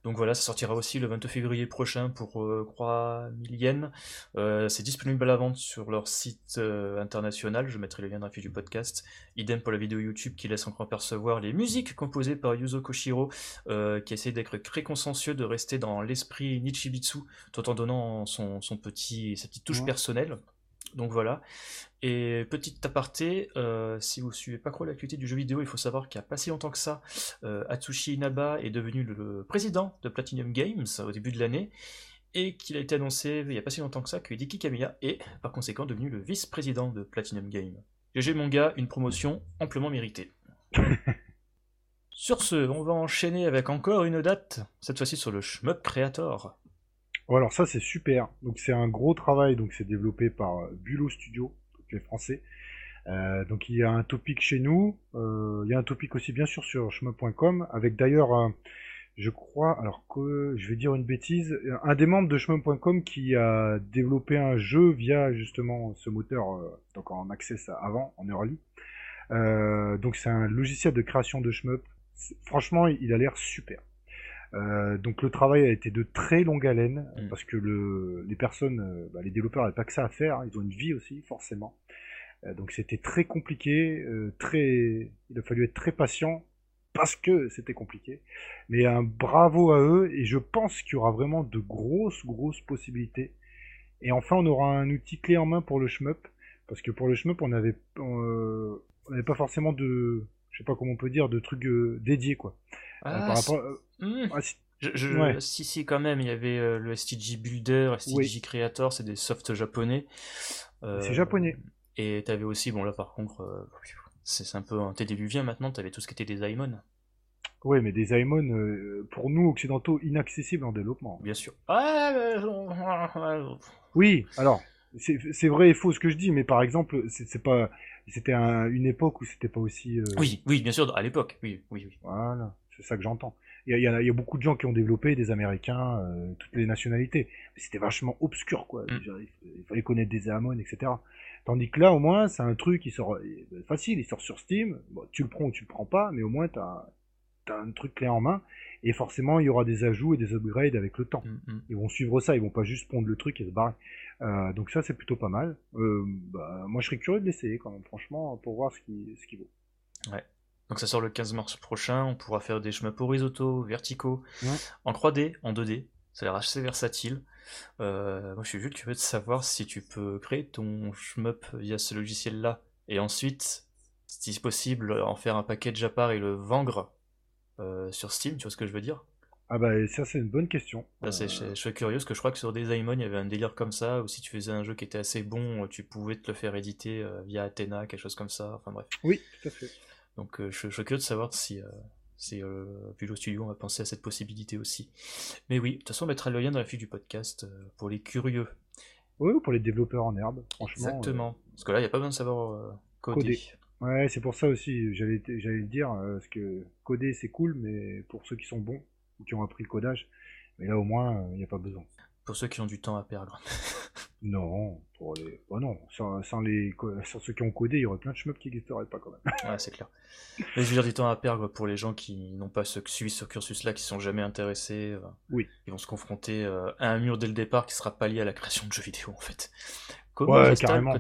Donc voilà, ça sortira aussi le 22 février prochain pour euh, 3000 yens. Euh, c'est disponible à la vente sur leur site euh, international, je mettrai le lien dans la fiche du podcast. Idem pour la vidéo YouTube qui laisse encore percevoir les musiques composées par Yuzo Koshiro, euh, qui essaie d'être très consciencieux, de rester dans l'esprit Nichibitsu, tout en donnant son, son petit, sa petite touche personnelle. Donc voilà. Et petite aparté, euh, si vous suivez pas trop l'actualité du jeu vidéo, il faut savoir qu'il n'y a pas si longtemps que ça, euh, Atsushi Inaba est devenu le président de Platinum Games au début de l'année, et qu'il a été annoncé il n'y a pas si longtemps que ça que Hideki Kamiya est par conséquent devenu le vice-président de Platinum Games. GG mon gars, une promotion amplement méritée. sur ce, on va enchaîner avec encore une date, cette fois-ci sur le Shmup Creator. Oh, alors ça c'est super. Donc c'est un gros travail. Donc c'est développé par euh, Bulot Studio, donc les Français. Euh, donc il y a un topic chez nous. Euh, il y a un topic aussi bien sûr sur chemin.com avec d'ailleurs, je crois, alors que je vais dire une bêtise, un des membres de chemin.com qui a développé un jeu via justement ce moteur, donc en access avant, en early. Donc c'est un logiciel de création de shmup. Franchement, il a l'air super. Euh, donc le travail a été de très longue haleine Mm. parce que le, les personnes, euh, bah, les développeurs n'avaient pas que ça à faire, hein, ils ont une vie aussi forcément. Euh, donc c'était très compliqué, euh, très, il a fallu être très patient parce que c'était compliqué. Mais un bravo à eux et je pense qu'il y aura vraiment de grosses grosses possibilités. Et enfin on aura un outil clé en main pour le shmup parce que pour le shmup on avait euh, on n'avait pas forcément de je sais pas comment on peut dire de trucs dédiés quoi. Euh, Ah, par c'est- rapport, euh, ah, Je, je- Ouais. Si, si, quand même, il y avait euh, le STG Builder, STG Oui. Creator, c'est des softs japonais. Euh, C'est japonais. Et t'avais aussi, bon là par contre, euh, c'est un peu antédiluvien maintenant, t'avais tout ce qui était des Aimon, Ouais, mais des Aimon, euh, pour nous occidentaux, inaccessibles en développement. bien sûr. Ah, euh, Oui, alors, c'est vrai et faux ce que je dis, mais par exemple, c'est pas, c'était un- une époque où c'était pas aussi. euh, oui, oui, bien sûr, à l'époque, oui, oui, oui. Voilà, c'est ça que j'entends. Il y a, y y beaucoup de gens qui ont développé, des Américains, euh, toutes les nationalités. C'était vachement obscur, quoi. Mm. Il, fallait connaître des Aamon, etc. Tandis que là, au moins, c'est un truc qui sort facile, il sort sur Steam. Bon, tu le prends ou tu le prends pas, mais au moins, t'as as un truc clé en main. Et forcément, il y aura des ajouts et des upgrades avec le temps. Mm, mm. Ils vont suivre ça, ils vont pas juste pondre le truc et se barrer. Euh, donc ça, c'est plutôt pas mal. Euh, bah, moi, je serais curieux de l'essayer quand même, franchement, pour voir ce qui, ce qui vaut. Donc ça sort le 15 mars prochain, on pourra faire des chemins horizontaux, verticaux, Ouais. en 3D, en 2D, ça a l'air assez versatile. Euh, moi je suis juste curieux de savoir si tu peux créer ton shmup via ce logiciel-là, et ensuite, si possible, en faire un package à part et le vendre euh, sur Steam, tu vois ce que je veux dire? Ah bah, ça, c'est une bonne question. Là, c'est- Euh, je, suis curieux, parce que je crois que sur Desaimon, il y avait un délire comme ça, où si tu faisais un jeu qui était assez bon, tu pouvais te le faire éditer via Athena, quelque chose comme ça, enfin bref. Oui, tout à fait. Donc euh, je, je suis curieux de savoir si, euh, si euh, Studio a pensé à cette possibilité aussi. Mais oui, de toute façon on mettra le lien dans la fiche du podcast euh, pour les curieux. Oui, pour les développeurs en herbe, franchement. Exactement. Parce que là, il n'y a pas besoin de savoir euh, coder. Coder. euh, ouais, c'est pour ça aussi, j'allais le dire, euh, parce que coder, c'est cool, mais pour ceux qui sont bons, ou qui ont appris le codage, mais là, au moins, il n'y a pas besoin. Pour ceux qui ont du temps à perdre. Non, pour les... oh non, sans, sans les... sans ceux qui ont codé, il y aurait plein de shmups qui n'existeraient pas quand même. ouais, c'est clair. Mais je veux dire du temps à perdre pour les gens qui n'ont pas ce, suivi ce cursus-là, qui sont jamais intéressés. euh, Oui. Ils vont se confronter euh, à un mur dès le départ qui sera pas lié à la création de jeux vidéo en fait. Comment Ouais, carrément.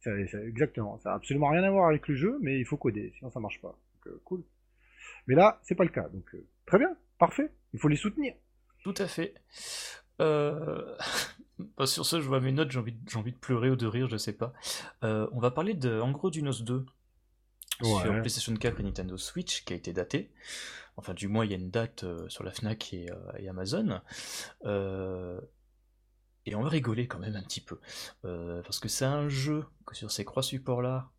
Ça- ça- exactement, ça a absolument rien à voir avec le jeu, mais il faut coder, sinon ça marche pas. Donc, euh, cool. Mais là, c'est pas le cas, donc euh, très bien, parfait, il faut les soutenir. Tout à fait. Euh... bah, sur ce, je vois mes notes, j'ai envie, de- j'ai envie de pleurer ou de rire, je sais pas. Euh, on va parler de, en gros, du NOS 2 sur. PlayStation 4 et Nintendo Switch qui a été daté. Enfin, du moins, il y a une date euh, sur la Fnac et, et Amazon. Et on va rigoler quand même un petit peu. Parce que c'est un jeu que sur ces trois supports-là,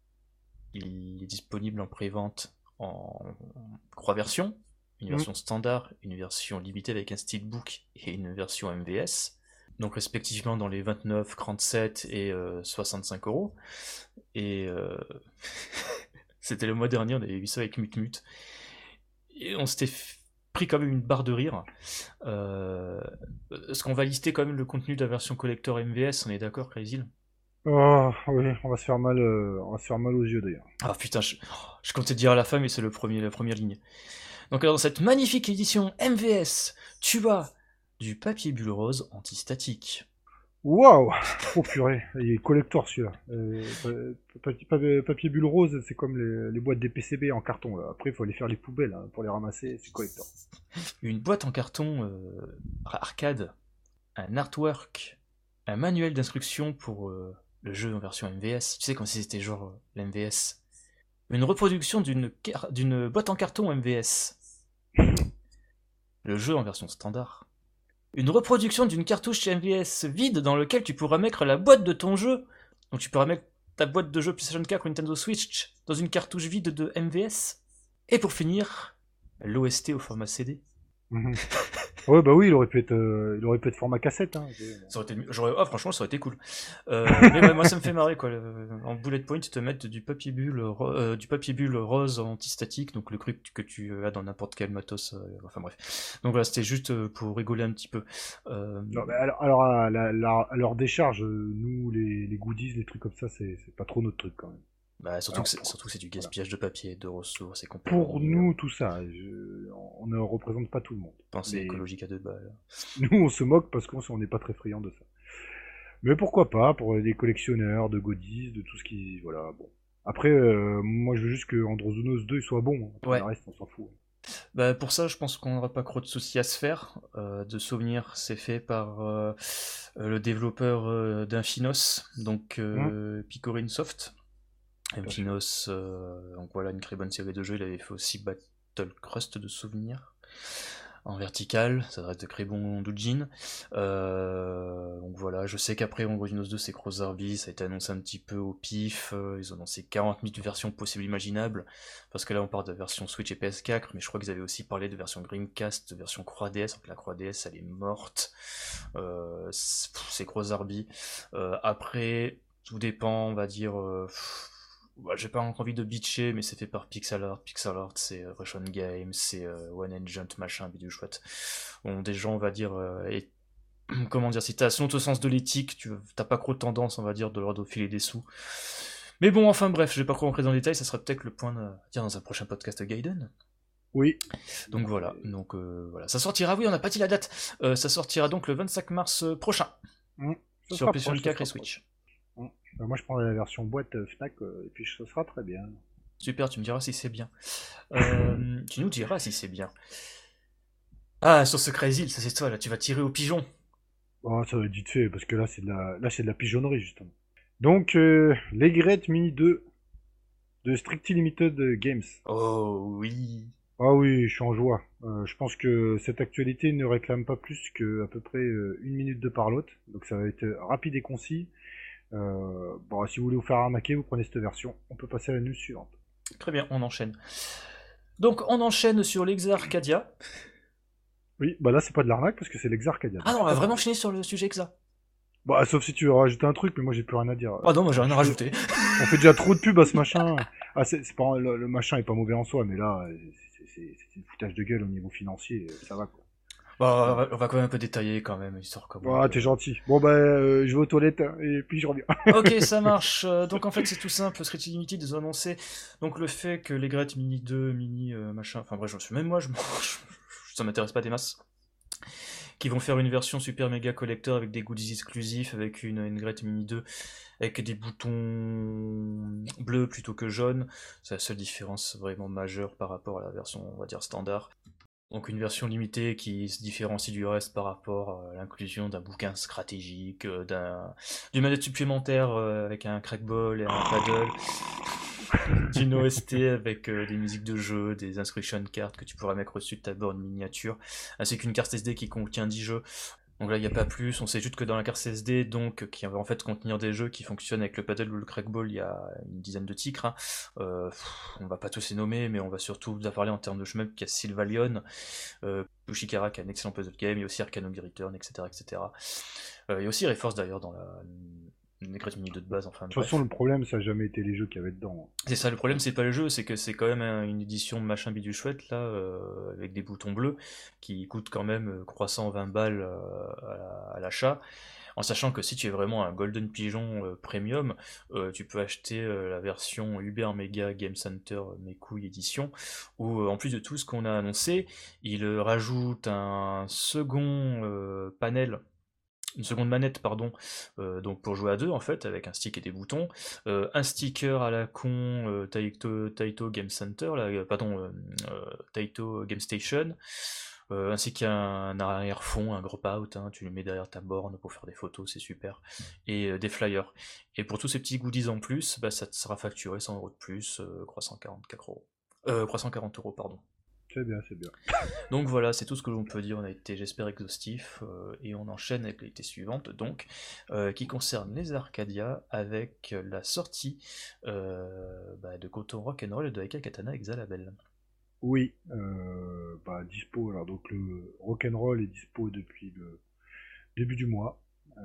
il est disponible en pré-vente en trois versions. Une Mhm. version standard, une version limitée avec un steelbook et une version MVS. Donc respectivement dans les 29, 37 et euh, 65 euros. Et euh, c'était le mois dernier, on avait vu ça avec Mutmut. Et on s'était pris quand même une barre de rire. Euh, Est-ce qu'on va lister quand même le contenu de la version collector MVS On est d'accord, Crazy? Oh, oui, on va se faire mal, euh, on va se faire mal aux yeux d'ailleurs. Ah putain, je, je comptais dire à la fin, mais c'est le premier, la première ligne. Donc dans cette magnifique édition MVS, tu as du papier bulle rose antistatique. Waouh Oh purée, il est collector celui-là. Euh, pa- pa- pa- papier bulle rose, c'est comme les, les boîtes des PCB en carton. Là. Après, il faut aller faire les poubelles hein, pour les ramasser, c'est collector. Une boîte en carton euh, arcade, un artwork, un manuel d'instruction pour euh, le jeu en version MVS. Tu sais, comme si c'était genre euh, l'MVS. Une reproduction d'une car- d'une boîte en carton MVS. Le jeu en version standard. Une reproduction d'une cartouche MVS vide dans lequel tu pourras mettre la boîte de ton jeu. Donc tu pourras mettre ta boîte de jeu PlayStation 4 ou Nintendo Switch dans une cartouche vide de MVS. Et pour finir, l'OST au format CD. Mhm. Ouais, bah oui, il aurait pu être, euh, il aurait pu être format cassette. Hein. Ça aurait été, j'aurais, ah, franchement, ça aurait été cool. Euh, mais ouais, moi, ça me fait marrer, quoi. En bullet point, ils te mettent du papier bulle, euh, du papier bulle rose antistatique, donc le truc que tu as dans n'importe quel matos. euh, enfin bref. Donc voilà, c'était juste euh, pour rigoler un petit peu. Euh, Non, mais alors, alors à, la- la- à leur décharge, nous, les, les goodies, les trucs comme ça, c'est c'est pas trop notre truc quand même. Bah, surtout alors, que c'est, pour- surtout que c'est du gaspillage de papier, de ressources et compagnie. Pour nous, tout ça, je- on ne représente pas tout le monde. Pensée mais- écologique à deux balles. Nous, on se moque parce qu'on on n'est pas très friand de ça. Mais pourquoi pas pour les collectionneurs de goodies, de tout ce qui, voilà, bon. Après, euh, moi, je veux juste que Androzonos 2 il soit bon. Après, Ouais. Le reste, on s'en fout. Bah, pour ça, je pense qu'on n'aura pas trop de soucis à se faire. Euh, de souvenirs, c'est fait par euh, euh, le développeur euh, d'Infinos, donc euh, Picorin Soft. Infinos, euh, donc voilà, une très bonne série de jeux. Il avait fait aussi Battle Crust de souvenirs en vertical, ça reste de très bon doujin. Euh, donc voilà, je sais qu'après Androinos 2 c'est Cross Arby, ça a été annoncé un petit peu au pif, euh, ils ont annoncé 40 000 versions possibles imaginables, parce que là on parle de version Switch et PS4, mais je crois qu'ils avaient aussi parlé de version Dreamcast, de version Croix DS, donc la Croix DS elle est morte, euh, c'est Cross Arby. Euh, après, tout dépend, on va dire... euh, bah, j'ai pas envie de bitcher, mais c'est fait par Pixel Art. Pixel Art, c'est euh, Russian Games, c'est euh, One Agent, machin, bidule chouette. Bon, des gens, on va dire, euh, et- comment dire, si t'as son sens de l'éthique, tu t'as pas trop de tendance, on va dire, de leur filer des sous. Mais bon, enfin bref, je vais pas trop rentrer dans les détails, ça sera peut-être le point de dire dans un prochain podcast Gaiden. Oui. Donc voilà, donc voilà, ça sortira, oui, on n'a pas dit la date, ça sortira donc le 25 mars prochain Mmh. Sur sera PlayStation proche, 4 ça et sera Switch. Moi, je prendrai la version boîte euh, Fnac euh, et puis ça sera très bien. Super, tu me diras si c'est bien. Euh, tu nous diras si c'est bien. Ah, sur ce Crazy, ça c'est toi, là, tu vas tirer au pigeon. Oh, ça va être vite fait parce que là, c'est de la, là, c'est de la pigeonnerie justement. Donc, euh, les Great Mini 2 de Strictly Limited Games. Oh oui. Ah oui, je suis en joie. Euh, je pense que cette actualité ne réclame pas plus que à peu près une minute de parlotte. Donc ça va être rapide et concis. Euh, bon, si vous voulez vous faire arnaquer, vous prenez cette version. On peut passer à la news suivante. Très bien, on enchaîne. Donc on enchaîne sur l'Exa Arcadia. Oui, bah là c'est pas de l'arnaque parce que c'est l'Exarcadia. Ah non, on va vraiment finir sur le sujet Exa. Bah sauf si tu veux rajouter un truc, mais moi j'ai plus rien à dire. Ah non, moi j'ai rien à rajouter. On fait déjà trop de pub à ce machin. Ah c'est pas le, le machin est pas mauvais en soi, mais là c'est- une foutage de gueule au niveau financier. Ça va quoi. Bah, on va- quand même un peu détailler quand même, histoire comme. Ah t'es gentil. Bon bah euh, je vais aux toilettes hein, et puis je reviens. ok, ça marche. Euh, Donc en fait, c'est tout simple. Street Limited, ils ont annoncé donc le fait que les Great Mini 2, Mini euh, machin, enfin bref, j'en suis même moi, je, ça m'intéresse pas des masses. Qui vont faire une version super méga collector avec des goodies exclusifs, avec une, une Mini 2 avec des boutons bleus plutôt que jaunes. C'est la seule différence vraiment majeure par rapport à la version, on va dire, standard. Donc une version limitée qui se différencie du reste par rapport à l'inclusion d'un bouquin stratégique, euh, d'un d'une manette supplémentaire euh, avec un crackball et un paddle, d'une OST avec euh, des musiques de jeu, des instruction cards que tu pourras mettre au-dessus de ta borne miniature, ainsi qu'une carte SD qui contient 10 jeux. Donc là, il n'y a pas plus, on sait juste que dans la carte SD, donc, qui va en fait contenir des jeux qui fonctionnent avec le paddle ou le crackball, il y a une dizaine de titres. hein. Euh, on va pas tous les nommer, mais on va surtout vous en parler en termes de qu'il y a Sylvalion, euh, Pushikara qui a un excellent puzzle game, il y a aussi Arcanum Return, etc. etc. Euh, il y a aussi Reforce d'ailleurs dans la une Great Mini 2 de base, enfin De toute façon le problème ça a jamais été les jeux qu'il y avait dedans. C'est ça, le problème, c'est pas le jeu, c'est que c'est quand même un- une édition machin bidule chouette, là, euh, avec des boutons bleus, qui coûte quand même euh, croissant 20 balles euh, à la- à l'achat. En sachant que si tu es vraiment un Golden Pigeon euh, Premium, euh, tu peux acheter euh, la version Uber Mega Game Center euh, Mes couilles édition, où euh, en plus de tout ce qu'on a annoncé, il euh, rajoute un second euh, panel, une seconde manette, pardon, euh, donc pour jouer à deux en fait, avec un stick et des boutons, euh, un sticker à la con euh, Taito, Game Center, là, pardon, Taito Game Station, ainsi qu'un arrière-fond, un group out, hein, tu le mets derrière ta borne pour faire des photos, c'est super, et des flyers. Et pour tous ces petits goodies en plus, bah, ça te sera facturé 100 euros de plus, euh, 344 euros. Euh, 340 euros, pardon. C'est bien, c'est bien. Donc voilà, c'est tout ce que l'on peut dire. On a été, j'espère, exhaustif. euh, et on enchaîne avec l'été suivante, donc, euh, qui concerne les Arcadia, avec la sortie euh, bah, de Koto Rock and Roll et de Aika Katana Exalabel. Oui, bah, dispo. Alors donc le rock'n'roll est dispo depuis le début du mois.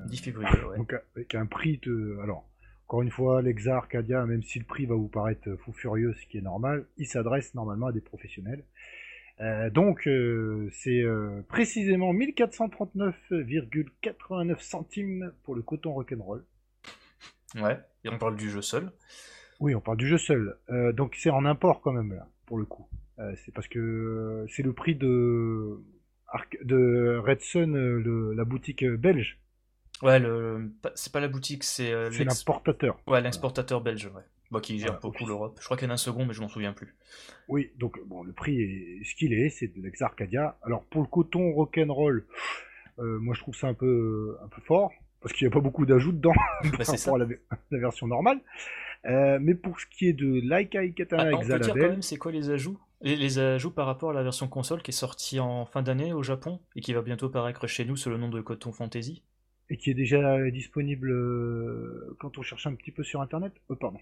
10 février, ouais. Donc avec un prix de. Alors, encore une fois, l'Exa Arcadia, même si le prix va vous paraître fou furieux, ce qui est normal, il s'adresse normalement à des professionnels. Euh, donc, euh, c'est euh, précisément 1439,89 centimes pour le coton rock'n'roll. Ouais, et on parle du jeu seul. Oui, on parle du jeu seul. donc, c'est en import quand même, là, pour le coup. c'est parce que c'est le prix de, de Red Sun, la boutique belge. Ouais, le... c'est pas la boutique, c'est. l'importateur. Ouais, l'exportateur belge, ouais. Bah, qui gère beaucoup l'Europe. Je crois qu'il y en a un second, mais je m'en souviens plus. Oui, donc bon, le prix est ce qu'il est, c'est de l'ex-Arcadia. Alors pour le coton rock'n'roll, euh, moi je trouve ça un peu, un peu fort, parce qu'il n'y a pas beaucoup d'ajouts dedans bah, par rapport à la, version normale. Euh, mais pour ce qui est de Laikai Katana ah, On peut dire quand même c'est quoi les ajouts? Les, les, ajouts par rapport à la version console qui est sortie en fin d'année au Japon et qui va bientôt paraître chez nous sous le nom de Coton Fantasy? Et qui est déjà disponible euh, quand on cherche un petit peu sur internet. Oh, pardon.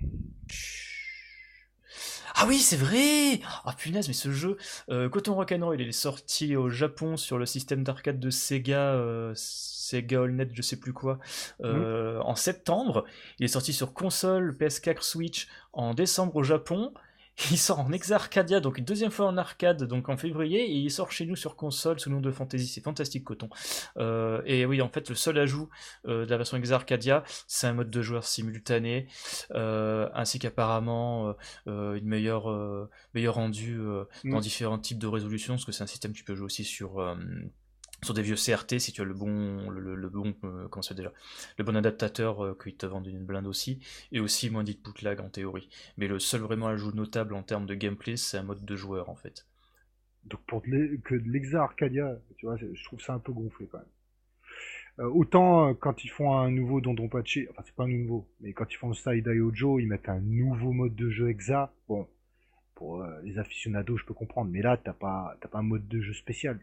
Ah oui, c'est vrai Ah punaise, mais ce jeu, euh, Coton Rock'n'Roll, il est sorti au Japon sur le système d'arcade de Sega, euh, Sega AllNet, je sais plus quoi, euh, en septembre. Il est sorti sur console, PS4, Switch en décembre au Japon. Il sort en Exarcadia, donc une deuxième fois en arcade, donc en février, et il sort chez nous sur console sous le nom de Fantasy. C'est fantastique, coton. Euh, et oui, en fait, le seul ajout euh, de la version Exarcadia, c'est un mode de joueur simultané, euh, ainsi qu'apparemment une meilleure, meilleur rendu dans mm. différents types de résolutions, parce que c'est un système qui peut jouer aussi sur sur des vieux CRT si tu as le bon le, bon euh, déjà le bon adaptateur euh, qu'ils te vendent une blinde aussi et aussi moins dit lag en théorie. Mais le seul vraiment ajout notable en termes de gameplay c'est un mode de joueur en fait. Donc pour que de l'Exa Arcadia tu vois je trouve ça un peu gonflé quand même. Euh, autant quand ils font un nouveau Dondon Patché enfin c'est pas un nouveau mais quand ils font le Side Ojo ils mettent un nouveau mode de jeu Exa. Bon pour les aficionados je peux comprendre mais là t'as pas t'as pas un mode de jeu spécial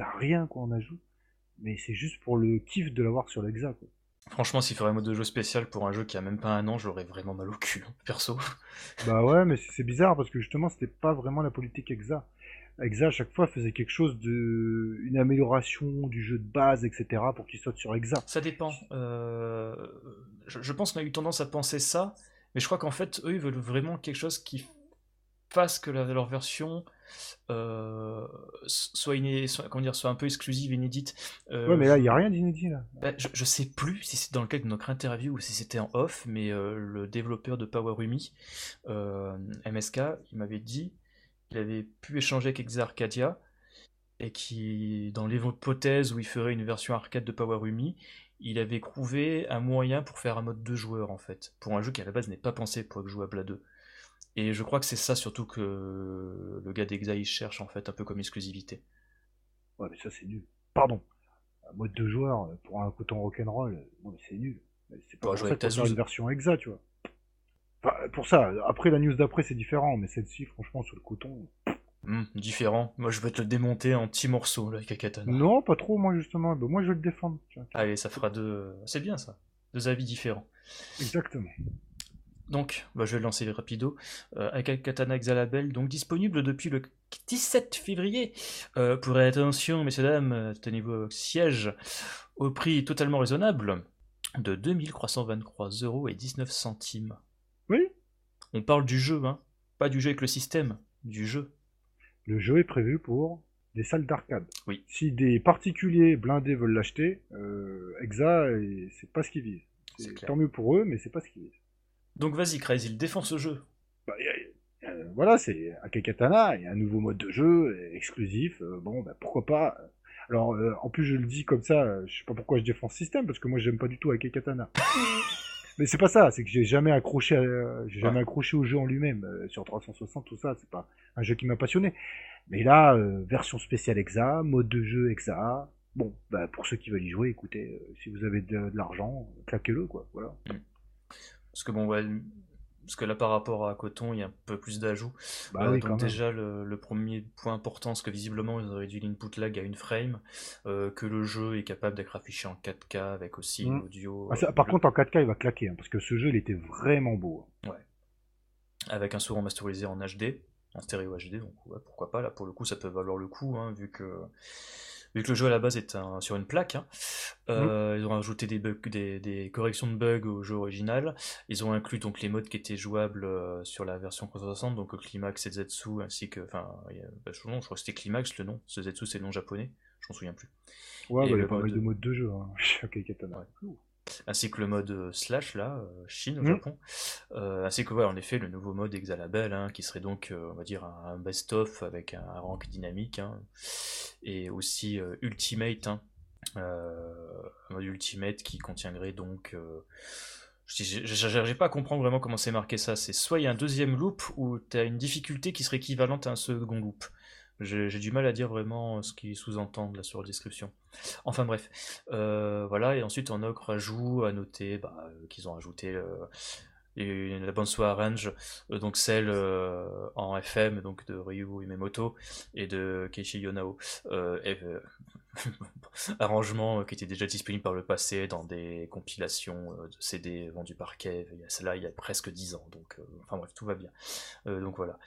t'as rien quoi en ajout, mais c'est juste pour le kiff de l'avoir sur l'Exa. Franchement, s'il ferait un mode de jeu spécial pour un jeu qui a même pas un an, j'aurais vraiment mal au cul, hein, perso. Bah ouais, mais c'est bizarre parce que justement, c'était pas vraiment la politique Exa. Exa, à chaque fois, faisait quelque chose de. une amélioration du jeu de base, etc., pour qu'il saute sur Exa. Ça dépend. Euh, je, pense qu'on a eu tendance à penser ça, mais je crois qu'en fait, eux, ils veulent vraiment quelque chose qui fasse que leur version euh, soit, iné... comment dire, soit un peu exclusive, inédite. Euh, ouais, mais là, il n'y a rien d'inédit, là. Bah, je, je, sais plus si c'est dans le cadre de notre interview ou si c'était en off, mais euh, le développeur de Powerumi, MSK, il m'avait dit qu'il avait pu échanger avec Exarcadia et qui, dans l'hypothèse où il ferait une version arcade de Powerumi, il avait trouvé un moyen pour faire un mode de joueur en fait, pour un jeu qui à la base n'est pas pensé pour être jouable à deux. Et je crois que c'est ça surtout que le gars d'Exaïs cherche en fait, un peu comme exclusivité. Ouais, mais ça c'est nul. Pardon. Un mode de joueur pour un coton rock'n'roll, non mais c'est nul. C'est pas pour ça qu'on une version exa, tu vois. pour ça, après la news d'après c'est différent, mais celle-ci, franchement, sur le coton. Hmm, différent. Moi je vais te le démonter en petits morceaux là, avec katana. Non, pas trop, moi justement. Ben, moi je vais le défendre. Allez, ça fera deux. C'est bien ça. Deux avis différents. Exactement. Donc, bah, je vais le lancer rapido. Euh, Katana Exalabel, donc disponible depuis le 17 février. Euh, pour attention, messieurs, dames, tenez-vous siège au prix totalement raisonnable de 2323 euros et 19 centimes. Oui. On parle du jeu, hein. Pas du jeu avec le système, du jeu. Le jeu est prévu pour des salles d'arcade. Oui. Si des particuliers blindés veulent l'acheter, euh, Exa, c'est pas ce qu'ils visent. Tant mieux pour eux, mais c'est pas ce qu'ils visent. Donc vas-y, Crazy, il défend ce jeu. Bah, voilà, c'est Akekatana, il y a un nouveau mode de jeu exclusif. Euh, bon, bah, pourquoi pas. Alors, euh, en plus, je le dis comme ça, je sais pas pourquoi je défends ce système, parce que moi, j'aime pas du tout Akekatana. Mais c'est pas ça, c'est que j'ai jamais accroché, j'ai jamais accroché au jeu en lui-même sur 360, tout ça. C'est pas un jeu qui m'a passionné. Mais là, version spéciale Exa, mode de jeu Exa. Bon, bah, pour ceux qui veulent y jouer, écoutez, si vous avez de, l'argent, claquez-le, quoi. Voilà. Mm. Parce que bon, ouais, parce que là par rapport à Coton, il y a un peu plus d'ajouts. Bah euh, donc déjà le, premier point important, c'est que visiblement ils ont réduit l'input lag à une frame, euh, que le jeu est capable d'être affiché en 4K avec aussi mmh. l'audio. Ah, par contre en 4K il va claquer, hein, parce que ce jeu il était vraiment beau. Hein. Ouais. Avec un sourd masterisé en HD. en stéréo HD, donc pourquoi pas, là pour le coup ça peut valoir le coup, hein, vu que vu que le jeu à la base est sur une plaque, hein. euh, ils ont ajouté des, bugs, des, corrections de bugs au jeu original. Ils ont inclus donc les modes qui étaient jouables euh, sur la version 360, donc Climax et Zetsu, ainsi que, enfin, bah, je, crois que c'était Climax le nom. Ce Zetsu c'est le nom japonais, je m'en souviens plus. Ouais, bah, il y a pas mal de modes de jeu. Hein. Katana ainsi que le mode euh, slash là, euh, Chine au mm. Japon, euh, ainsi que voilà, en effet le nouveau mode Exalabel, hein, qui serait donc on va dire un, best-of avec un, rank dynamique, hein, et aussi Ultimate, hein, un mode Ultimate qui contiendrait donc j'ai pas à comprendre vraiment comment c'est marqué ça. C'est soit il y a un deuxième loop ou tu as une difficulté qui serait équivalente à un second loop. J'ai du mal à dire vraiment ce qu'ils sous-entendent là sur la description. Enfin bref, euh, voilà, et ensuite en autre rajout à noter bah, euh, qu'ils ont ajouté euh, la bonne soirée range, donc celle en FM donc de Ryu Imemoto et de Keishi Yonao. arrangement qui était déjà disponible par le passé dans des compilations de CD vendus par Kev. Il y a cela il y a presque 10 ans, donc enfin bref, tout va bien. donc voilà.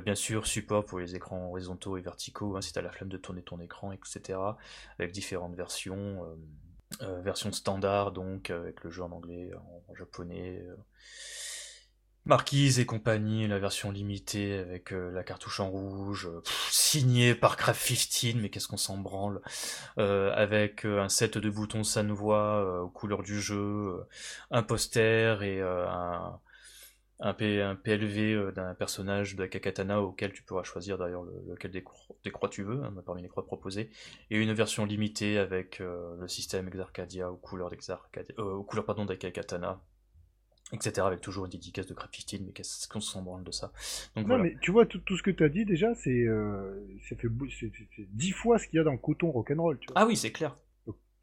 bien sûr, support pour les écrans horizontaux et verticaux, hein, si tu as la flemme de tourner ton écran, etc. Avec différentes versions. version standard, donc avec le jeu en anglais, en japonais, Marquise et compagnie, la version limitée avec euh, la cartouche en rouge, euh, signée par Craft 15, mais qu'est-ce qu'on s'en branle, euh, avec un set de boutons ça aux couleurs du jeu, un poster et un, PLV d'un personnage de Kakatana auquel tu pourras choisir d'ailleurs lequel des, croix, tu veux, hein, parmi les croix proposées, et une version limitée avec le système Exarcadia aux couleurs, couleurs pardon, d'Akakatana etc. avec toujours une dédicace de Crap15, mais qu'est-ce qu'on se sent branle de ça? Donc, Non, mais tu vois, tout, tout ce que tu as dit déjà, c'est euh, fait dix fois ce qu'il y a dans le coton rock'n'roll. Tu Ah oui, c'est clair.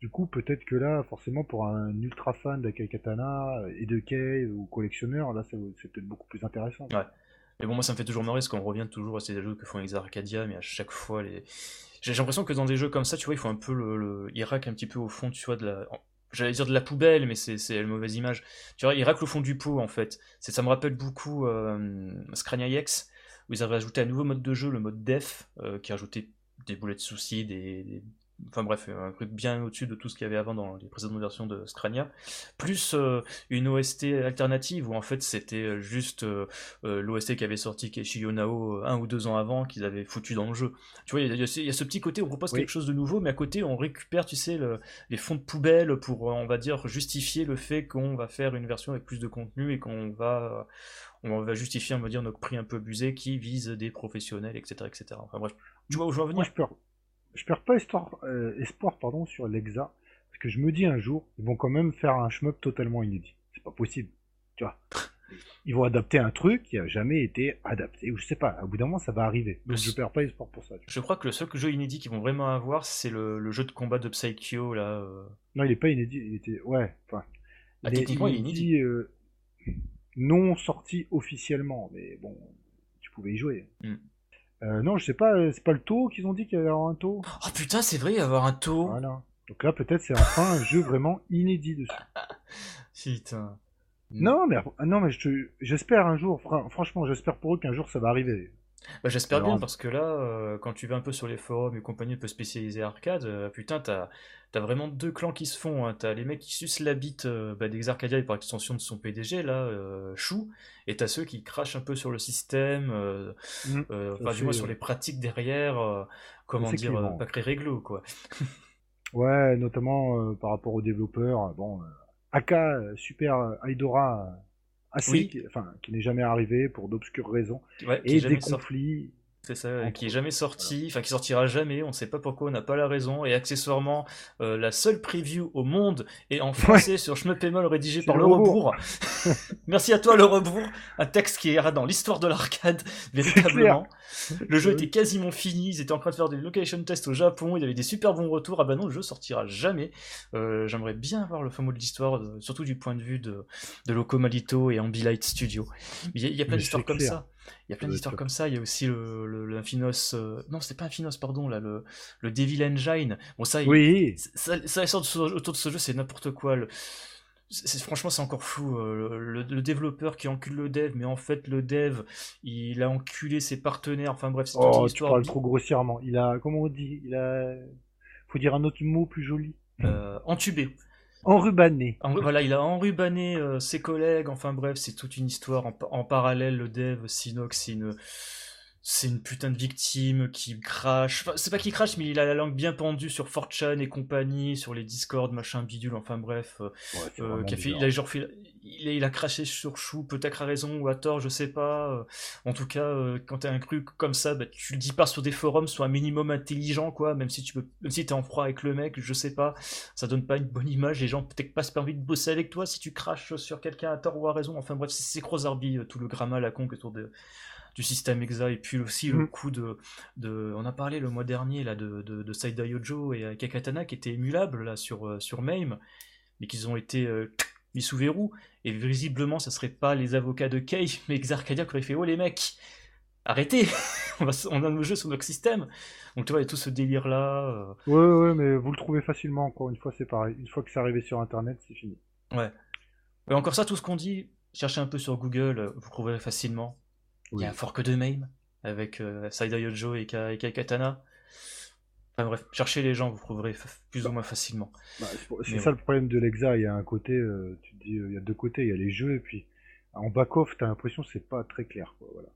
du coup, peut-être que là, forcément, pour un ultra fan d'Akai Katana et de Kei ou collectionneur, là, c'est peut-être beaucoup plus intéressant. Ouais. Mais bon, moi, ça me fait toujours marrer parce qu'on revient toujours à ces jeux que font les Arcadia, mais à chaque fois, les... j'ai l'impression que dans des jeux comme ça, tu vois, il faut un peu le, le... un petit peu au fond, tu vois, de la j'allais dire de la poubelle, mais c'est une mauvaise image. Tu vois, il racle au fond du pot, en fait. Ça me rappelle beaucoup euh, Scrania X, où ils avaient ajouté un nouveau mode de jeu, le mode Def, euh, qui rajoutait des boulettes de soucis, des, Enfin bref, un truc bien au-dessus de tout ce qu'il y avait avant dans les précédentes versions de Scrania. Plus euh, une OST alternative où en fait c'était euh, juste euh, l'OST qui avait sorti Keishi Yonao un ou deux ans avant qu'ils avaient foutu dans le jeu. Tu vois, il y, a ce petit côté où on propose quelque chose de nouveau, mais à côté on récupère, tu sais, les fonds de poubelle pour, on va dire, justifier le fait qu'on va faire une version avec plus de contenu et qu'on va, on va justifier, on va dire, notre prix un peu abusé qui vise des professionnels, etc. etc. Enfin bref, tu vois où je veux venir? Je perds pas euh, espoir pardon, sur l'Exa, parce que je me dis un jour, ils vont quand même faire un shmup totalement inédit. C'est pas possible. Tu vois. Ils vont adapter un truc qui a jamais été adapté, ou je sais pas, au bout d'un moment ça va arriver. Donc je perds pas espoir pour ça. Je crois que le seul jeu inédit qu'ils vont vraiment avoir, c'est le, jeu de combat de Psycho là. Euh. Non, il est pas inédit, il était. Ouais, enfin. Ah, techniquement, il est inédit. Euh, non sorti officiellement, mais bon, tu pouvais y jouer. Hmm. Euh, non, je sais pas, euh, c'est pas le taux qu'ils ont dit qu'il y avait un taux Oh putain, c'est vrai, il y avoir un taux. Voilà. Donc là, peut-être c'est enfin un jeu vraiment inédit dessus. Putain. Non, mais, non, mais j'espère un jour, franchement, j'espère pour eux qu'un jour ça va arriver. Bah, J'espère bien parce que là, euh, quand tu vas un peu sur les forums et compagnie un peu spécialisés arcade, euh, putain, t'as as vraiment deux clans qui se font. Hein. T'as les mecs qui sucent la bite euh, bah, des Arcadia et par extension de son PDG, là, Chou, et t'as ceux qui crachent un peu sur le système, mmh, enfin, du moins sur les pratiques derrière, comment dire, pas créer réglo, quoi. ouais, notamment par rapport aux développeurs. Bon, AK, Super Aidora assez, qui, enfin, qui n'est jamais arrivé pour d'obscures raisons, et des conflits. C'est ça, qui est jamais sorti, enfin qui sortira jamais, on ne sait pas pourquoi, on n'a pas la raison, et accessoirement, euh, la seule preview au monde est en français sur Schmeppemol rédigé par Le Rebourg. Merci à toi Le Rebourg, un texte qui ira dans l'histoire de l'arcade, véritablement. Le jeu était quasiment fini, ils étaient en train de faire des location tests au Japon, il y avait des super bons retours, ah bah non, le jeu sortira jamais. Euh, j'aimerais bien voir le fameux de l'histoire, surtout du point de vue de, de Locomalito et Ambilight Studio. Il y a, plein d'histoires comme ça. Il y a plein d'histoires comme ça. Il y a aussi le, l'Infinos. Euh, non, c'était pas Infinos, pardon, là, le, le Devil Engine. Bon, ça, oui. ça, ça, sort autour de ce jeu, c'est n'importe quoi. Le, franchement, c'est encore fou. Euh, le, développeur qui encule le dev, mais en fait, le dev, il a enculé ses partenaires. Enfin bref, c'est oh, une histoire. Tu parles trop grossièrement. Il a, comment on dit? Il a. Faut dire un autre mot plus joli. Euh, entubé. Enrubané. voilà, il a enrubané euh, ses collègues. Enfin bref, c'est toute une histoire en, en parallèle. Le dev, Sinox, c'est une c'est une putain de victime qui crache. Enfin, c'est pas qu'il crache, mais il a la langue bien pendue sur 4 et compagnie, sur les Discord, machin bidule, enfin bref. Euh, euh, il a genre fait, il a, craché sur Chou, peut-être à raison ou à tort, je sais pas. Euh. en tout cas, quand t'as un truc comme ça, bah, tu le dis pas sur des forums, soit un minimum intelligent, quoi, même si tu peux, même si t'es en froid avec le mec, je sais pas, ça donne pas une bonne image, les gens peut-être pas envie de bosser avec toi si tu craches sur quelqu'un à tort ou à raison, enfin bref, c'est Crozarby, tout le gramma la con autour de du système EXA et puis aussi le mm. coup de, de, on a parlé le mois dernier là de, de, de Saida Yojo et Kakatana qui étaient émulables là sur euh, sur MAME mais qu'ils ont été euh, mis sous verrou. Et visiblement ça serait pas les avocats de Kay mais Exarcadia qui aurait fait oh les mecs arrêtez on, va, on a nos jeux sur notre système. Donc tu vois il y a tout ce délire là euh. ouais ouais mais vous le trouvez facilement encore une fois c'est pareil. Une fois que c'est arrivé sur internet c'est fini. Ouais. Mais encore ça tout ce qu'on dit cherchez un peu sur Google vous trouverez facilement il y a un fork de MAME avec euh, Saida Yojo et, Kai Katana. Enfin bref, cherchez les gens, vous trouverez plus ou moins facilement. Bah, c'est ça le problème de l'Exa, il y a un côté, euh, tu dis, euh, il y a deux côtés, il y a les jeux et puis en back-off, t'as l'impression que c'est pas très clair. voilà.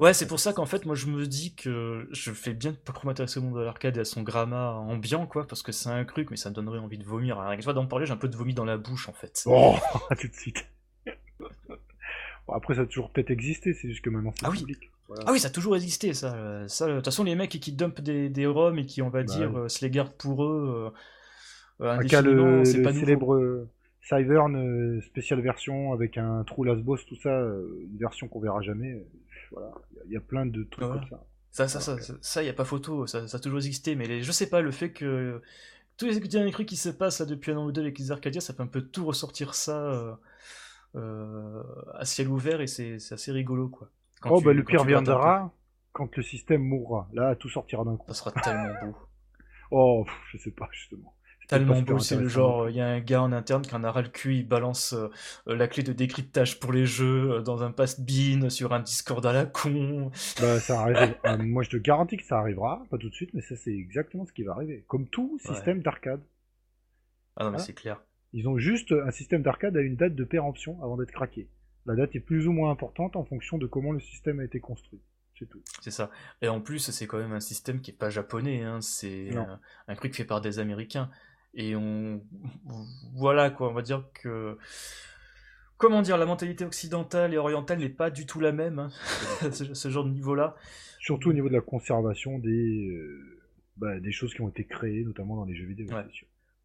Ouais, c'est pour ça qu'en fait, moi je me dis que je fais bien de pas trop m'intéresser au monde de l'arcade et à son gramma ambiant, quoi, parce que c'est un truc, mais ça me donnerait envie de vomir. Rien que d'en parler, j'ai un peu de vomi dans la bouche, en fait. Oh, tout de suite après, ça a toujours peut-être existé, c'est juste que maintenant c'est ah public. Ah oui, ça a toujours existé, ça. ça de toute façon, les mecs qui dumpent des, des ROM et qui, on va bah dire, euh, se les gardent pour eux. Euh, un cas le, célèbre euh, Cyvern spéciale version avec un trou last boss, tout ça, une version qu'on verra jamais. Voilà, il y, a plein de trucs comme ça. Ça, ça, ça, ça, y a pas photo, ça, ça a toujours existé, mais les, je sais pas, le fait que tous les derniers trucs qui se passent là depuis un an ou deux avec les Arcadia, ça peut un peu tout ressortir ça. Euh, à ciel ouvert et c'est assez rigolo quoi. oh bah le pire viendra quand le système mourra. Là tout sortira d'un coup. Ça sera tellement beau. oh je sais pas justement. Tellement beau, c'est le genre, il y a un gars en interne qui en a ras le cul, il balance euh, la clé de décryptage pour les jeux euh, dans un pass-bin sur un Discord à la con. Bah, ça arrive. moi, je te garantis que ça arrivera, pas tout de suite, mais ça, c'est exactement ce qui va arriver. Comme tout système d'arcade. Ah non, mais c'est clair. Ils ont juste un système d'arcade à une date de péremption avant d'être craqué. La date est plus ou moins importante en fonction de comment le système a été construit. C'est tout. C'est ça. Et en plus, c'est quand même un système qui est pas japonais. Hein. C'est un, truc fait par des Américains. Et on, voilà quoi. On va dire que comment dire, la mentalité occidentale et orientale n'est pas du tout la même, hein, ce, genre de niveau-là. Surtout au niveau de la conservation des, euh, bah, des choses qui ont été créées, notamment dans les jeux vidéo.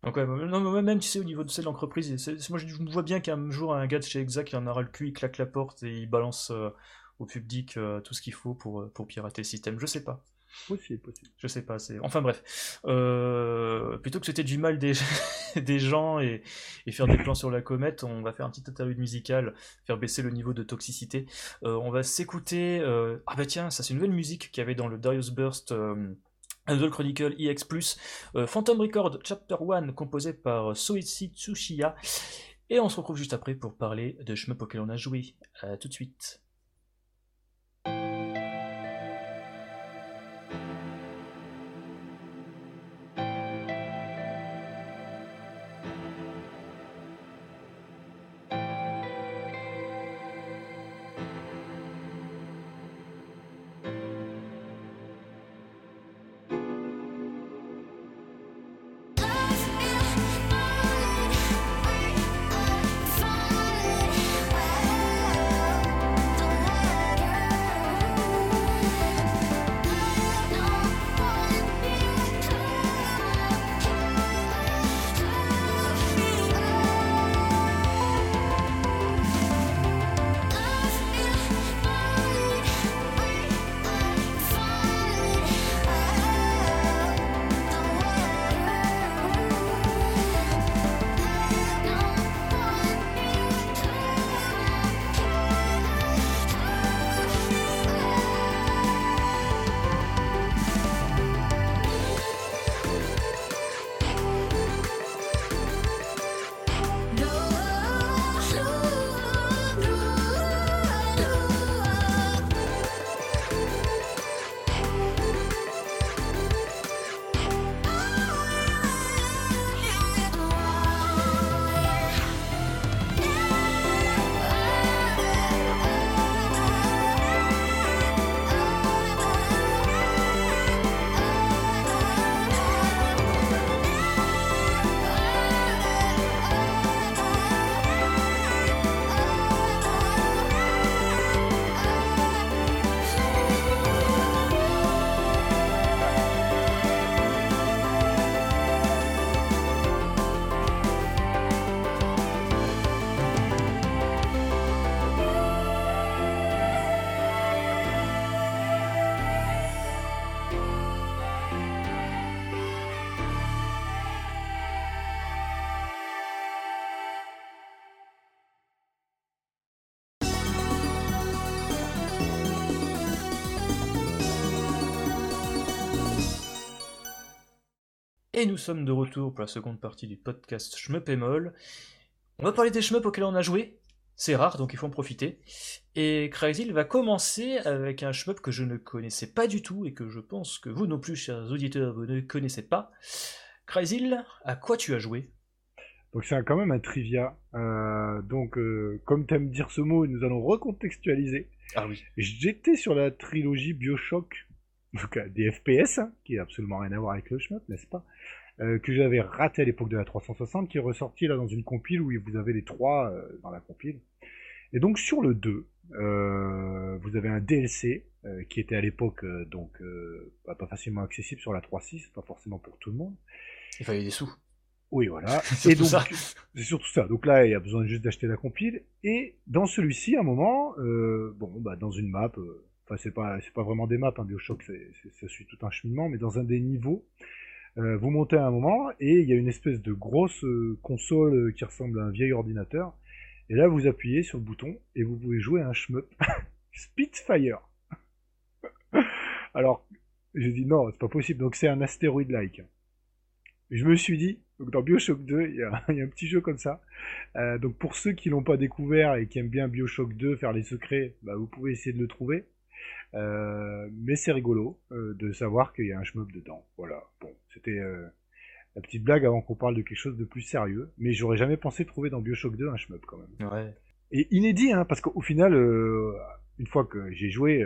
Donc non, même tu sais au niveau de, l'entreprise, moi je, me vois bien qu'un jour un gars de chez Exa qui en aura le cul, il claque la porte et il balance euh, au public euh, tout ce qu'il faut pour, euh, pour pirater le système. Je sais pas. Possible, possible. Je sais pas. C'est enfin bref. plutôt que c'était du mal des, des gens et, et, faire des plans sur la comète, on va faire un petit interlude musical, faire baisser le niveau de toxicité. on va s'écouter. Ah bah tiens, ça c'est une nouvelle musique qu'il y avait dans le Darius Burst. Idol Chronicle EX+, euh, Phantom Record Chapter 1 composé par Soichi Tsushiya. Et on se retrouve juste après pour parler de shmup auquel on a joué. A tout de suite. Et nous sommes de retour pour la seconde partie du podcast Shmup et Moll. On va parler des shmups auxquels on a joué. C'est rare, donc il faut en profiter. Et Crazy va commencer avec un shmup que je ne connaissais pas du tout et que je pense que vous non plus, chers auditeurs, vous ne connaissez pas. Crazy, à quoi tu as joué? Donc c'est quand même un trivia. Euh, donc euh, comme tu aimes dire ce mot, nous allons recontextualiser. Ah oui. J'étais sur la trilogie Bioshock donc des FPS, hein, qui n'a absolument rien à voir avec le shmup, n'est-ce pas euh, Que j'avais raté à l'époque de la 360, qui est ressorti là dans une compile où vous avez les trois euh, dans la compile. Et donc sur le 2, euh, vous avez un DLC qui était à l'époque donc pas, facilement accessible sur la 3.6, pas forcément pour tout le monde. Il fallait des sous. Oui, voilà. donc c'est surtout ça. Donc là, il y a besoin juste d'acheter la compile. Et dans celui-ci, à un moment, bon, bah, dans une map, Enfin, c'est pas, pas vraiment des maps, hein, Bioshock, ça suit tout un cheminement, mais dans un des niveaux, euh, vous montez à un moment et il y a une espèce de grosse euh, console euh, qui ressemble à un vieil ordinateur. Et là, vous appuyez sur le bouton et vous pouvez jouer à un shmup Spitfire. Alors, j'ai dit non, c'est pas possible. Donc c'est un astéroïde-like. Je me suis dit, donc dans Bioshock 2, il y, a, un petit jeu comme ça. donc pour ceux qui l'ont pas découvert et qui aiment bien Bioshock 2, faire les secrets, bah, vous pouvez essayer de le trouver. Euh, mais c'est rigolo euh, de savoir qu'il y a un shmup dedans. Voilà. Bon, c'était euh, la petite blague avant qu'on parle de quelque chose de plus sérieux. Mais j'aurais jamais pensé trouver dans Bioshock 2 un shmup quand même. Ouais. Et inédit, hein, parce qu'au final, une fois que j'ai joué,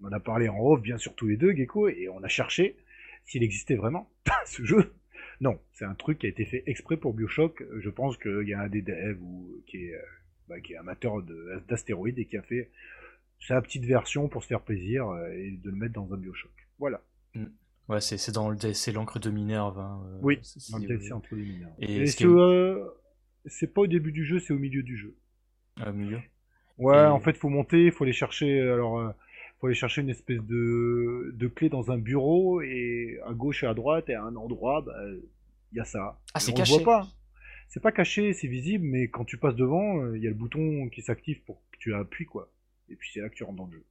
on en a parlé en off, bien sûr tous les deux, Gecko, et on a cherché s'il existait vraiment ce jeu. Non, c'est un truc qui a été fait exprès pour Bioshock. Je pense qu'il y a un des devs ou, qui, est, bah, qui est amateur d'astéroïdes et qui a fait sa petite version pour se faire plaisir euh, et de le mettre dans un Bioshock. Voilà. Mm. Ouais, c'est dans le DLC l'encre de Minerve. Hein, euh, oui, DLC entre les Minerves. Et, euh, c'est pas au début du jeu, c'est au milieu du jeu. Au milieu. Ouais, en fait, faut monter, faut aller chercher. Alors, faut aller chercher une espèce de, de clé dans un bureau et à gauche et à droite et à un endroit, il bah, y a ça. Ah, c'est caché. pas. C'est pas caché, c'est visible, mais quand tu passes devant, il y a le bouton qui s'active pour que tu appuies quoi et puis c'est là que tu rentres dans le jeu.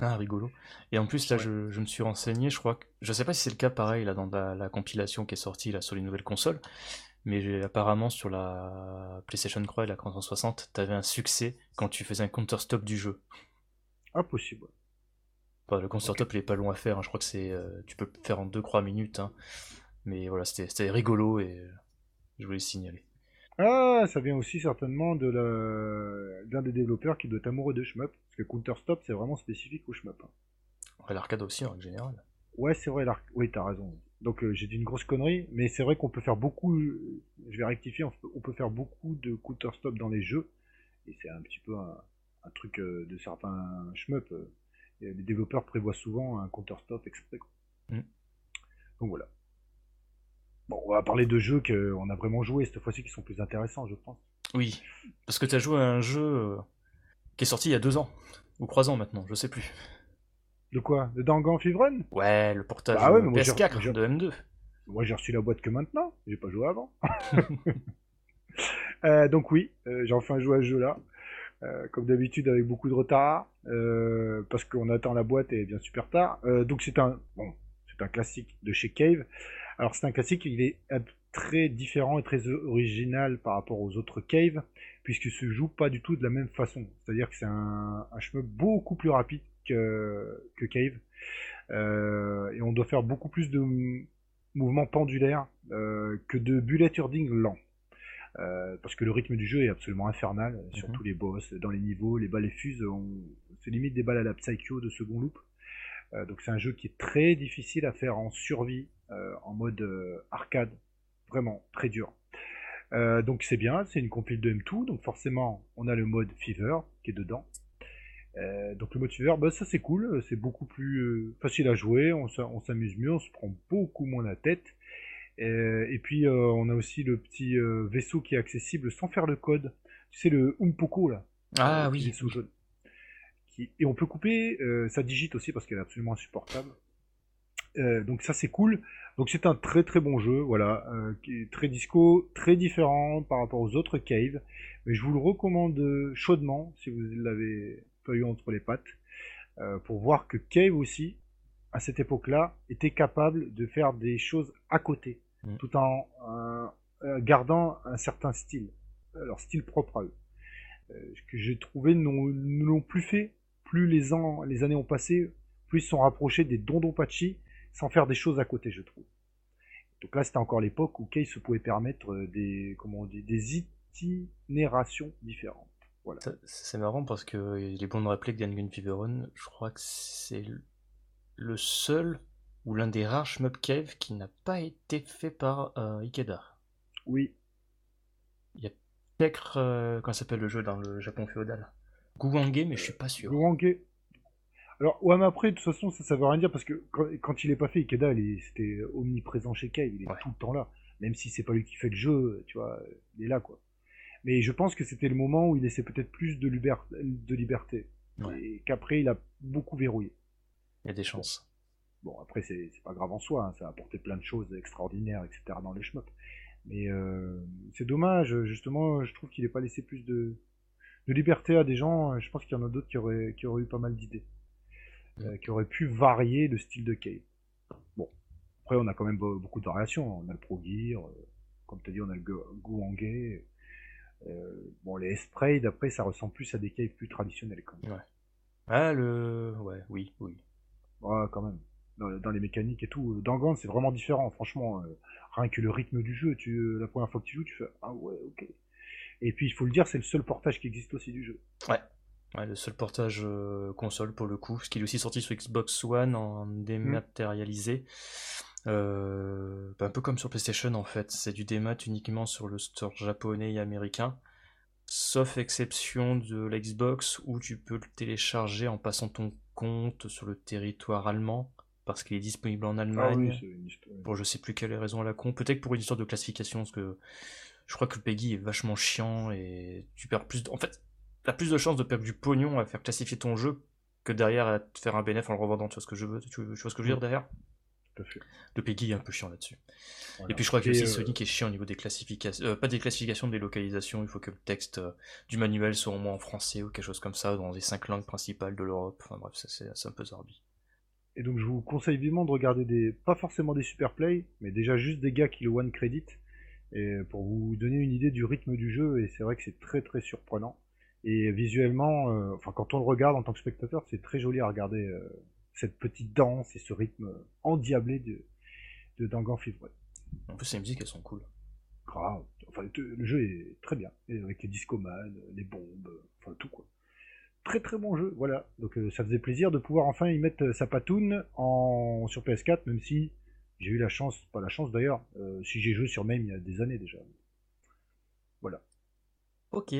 Ah, rigolo. Et en plus, là, je, me suis renseigné, je crois que. Je sais pas si c'est le cas pareil, là, dans la, compilation qui est sortie, là, sur les nouvelles consoles, mais apparemment, sur la PlayStation 3 et la 360, t'avais un succès quand tu faisais un counter-stop du jeu. Impossible. Bah, le counter-stop, il est pas long à faire, hein. je crois que c'est. Euh, tu peux faire en 2-3 minutes, hein. mais voilà, c'était rigolo et euh, je voulais le signaler. Ah, ça vient aussi certainement de l'un des développeurs qui doit être amoureux de shmup, que Counter Stop c'est vraiment spécifique au shmup. Hein. Ouais, l'arcade aussi en général. Ouais, c'est vrai, l'arcade. Oui, t'as raison. Donc euh, j'ai dit une grosse connerie, mais c'est vrai qu'on peut faire beaucoup. Je vais rectifier, on peut, faire beaucoup de Counter Stop dans les jeux, et c'est un petit peu un, truc euh, de certains shmup. Euh, les développeurs prévoient souvent un Counter Stop exprès. Mm. Donc voilà. Bon, on va parler de jeux qu'on a vraiment joué cette fois-ci qui sont plus intéressants, je pense. Oui, parce que tu as joué à un jeu qui est sorti il y a deux ans, ou trois ans maintenant, je sais plus. De quoi? De Danganronpa Run Ouais, le portage ah ouais, PS4 de M2. Moi j'ai reçu la boîte que maintenant, j'ai pas joué avant. Euh, donc oui, euh, j'ai enfin joué à ce jeu-là. comme d'habitude avec beaucoup de retard, parce qu'on attend la boîte et bien super tard. donc c'est un, bon, c'est un classique de chez Cave. Alors c'est un classique, il est très différent et très original par rapport aux autres caves, puisqu'il se joue pas du tout de la même façon. C'est-à-dire que c'est un, un beaucoup plus rapide que, que cave, euh, et on doit faire beaucoup plus de mouvements pendulaires euh, que de bullet hurdling lent. Euh, parce que le rythme du jeu est absolument infernal, sur tous les boss, dans les niveaux, les balles et fusent, c'est limite des balles à la Psycho de second loop. donc c'est un jeu qui est très difficile à faire en survie en mode arcade, vraiment très dur. Euh, donc c'est bien, c'est une compile de M2, donc forcément on a le mode Fever qui est dedans. donc le mode Fever, bah, ça c'est cool, c'est beaucoup plus facile à jouer, on s'amuse mieux, on se prend beaucoup moins la tête. et puis on a aussi le petit vaisseau qui est accessible sans faire le code. Tu sais le Umpoko là. Ah oui. Vaisseau jaune. Et on peut couper sa digite aussi parce qu'elle est absolument insupportable. Euh, donc ça c'est cool. Donc c'est un très très bon jeu, voilà, euh, qui est très disco, très différent par rapport aux autres caves. Mais je vous le recommande chaudement si vous l'avez pas eu entre les pattes, euh, pour voir que Cave aussi, à cette époque-là, était capable de faire des choses à côté. mm. tout en gardant un certain style, leur style propre à eux. que j'ai trouvé ne l'ont plus fait, plus les, ans, les années ont passé, plus ils sont rapprochés des Dondonpachi sans faire des choses à côté, je trouve. Donc là, c'était encore l'époque où Kay se pouvait permettre des, comment on dit, des itinerations différentes. Voilà. C'est marrant parce que il est bon de rappeler que Dangan Feveron, je crois que c'est le seul ou l'un des rares shmup cave qui n'a pas été fait par euh, Ikeda. Oui. Il y a peut-être, euh, comment s'appelle le jeu dans le Japon féodal? Guwange, mais je suis pas sûr. Guwange. Alors, ouais, mais après, de toute façon, ça, ça veut rien dire parce que quand, il est pas fait, Ikeda, c'était omniprésent chez Cave, il est tout le temps là. Même si c'est pas lui qui fait le jeu, tu vois, il est là, quoi. Mais je pense que c'était le moment où il laissait peut-être plus de, de liberté. Et qu'après, il a beaucoup verrouillé. Il y a des chances. Bon, après, c'est pas grave en soi, hein, ça a apporté plein de choses extraordinaires, etc. dans les shmups. Mais euh, c'est dommage, justement, je trouve qu'il n'ait pas laissé plus de, de, liberté à des gens. Je pense qu'il y en a d'autres qui auraient, qui auraient eu pas mal d'idées. Euh, qui auraient pu varier le style de Cave. Bon, après, on a quand même beaucoup de variations. On a le Pro Gear, euh, comme tu as dit, on a le Guangé. Euh, bon, les sprays, d'après, ça ressemble plus à des caves plus traditionnels quand même. Ouais. Ah, le. Ouais, oui, oui. Ouais, quand même. Dans, les mécaniques et tout. Dans c'est vraiment différent, franchement. Euh, rien que le rythme du jeu, tu, la première fois que tu joues, tu fais Ah ouais, ok. Et puis, il faut le dire, c'est le seul portage qui existe aussi du jeu. Ouais. Ouais, le seul portage euh, console pour le coup, ce qui est aussi sorti sur Xbox One en dématérialisé. Euh, bah, un peu comme sur PlayStation en fait, c'est du démat uniquement sur le store japonais et américain, sauf exception de l'Xbox où tu peux le télécharger en passant ton compte sur le territoire allemand parce qu'il est disponible en ah Allemagne. pour je sais plus quelle raison à la con, peut-être pour une histoire de classification parce que je crois que le PEGI est vachement chiant et tu perds plus. De... En fait, t'as plus de chances de perdre du pognon à faire classifier ton jeu que derrière à te faire un bénéfice en le revendant. Tu vois ce que je veux, tu vois ce que je veux dire mm. derrière le Peggy est un peu chiant là-dessus. Et puis je crois que aussi euh, Sonic est chiant au niveau des classifications, euh, pas des classifications, des localisations. Il faut que le texte euh, du manuel soit au moins en français ou quelque chose comme ça, dans les cinq langues principales de l'Europe. Enfin bref, c'est un peu zarbi. Et donc je vous conseille vivement de regarder des, pas forcément des super plays, mais déjà juste des gars qui le one credit, et pour vous donner une idée du rythme du jeu. Et c'est vrai que c'est très très surprenant. Et visuellement, enfin quand on le regarde en tant que spectateur, c'est très joli à regarder cette petite danse et ce rythme endiablé de, de Dangan Fever. En plus, les musiques, elles sont cool. Grave. Enfin, le jeu est très bien. avec les discomanes, les bombes, enfin tout quoi. Très très bon jeu, voilà. Donc euh, ça faisait plaisir de pouvoir enfin y mettre sa patoune en... sur PS4, même si j'ai eu la chance, pas la chance d'ailleurs, euh, si j'ai joué sur MAME il y a des années déjà. Voilà. Ok.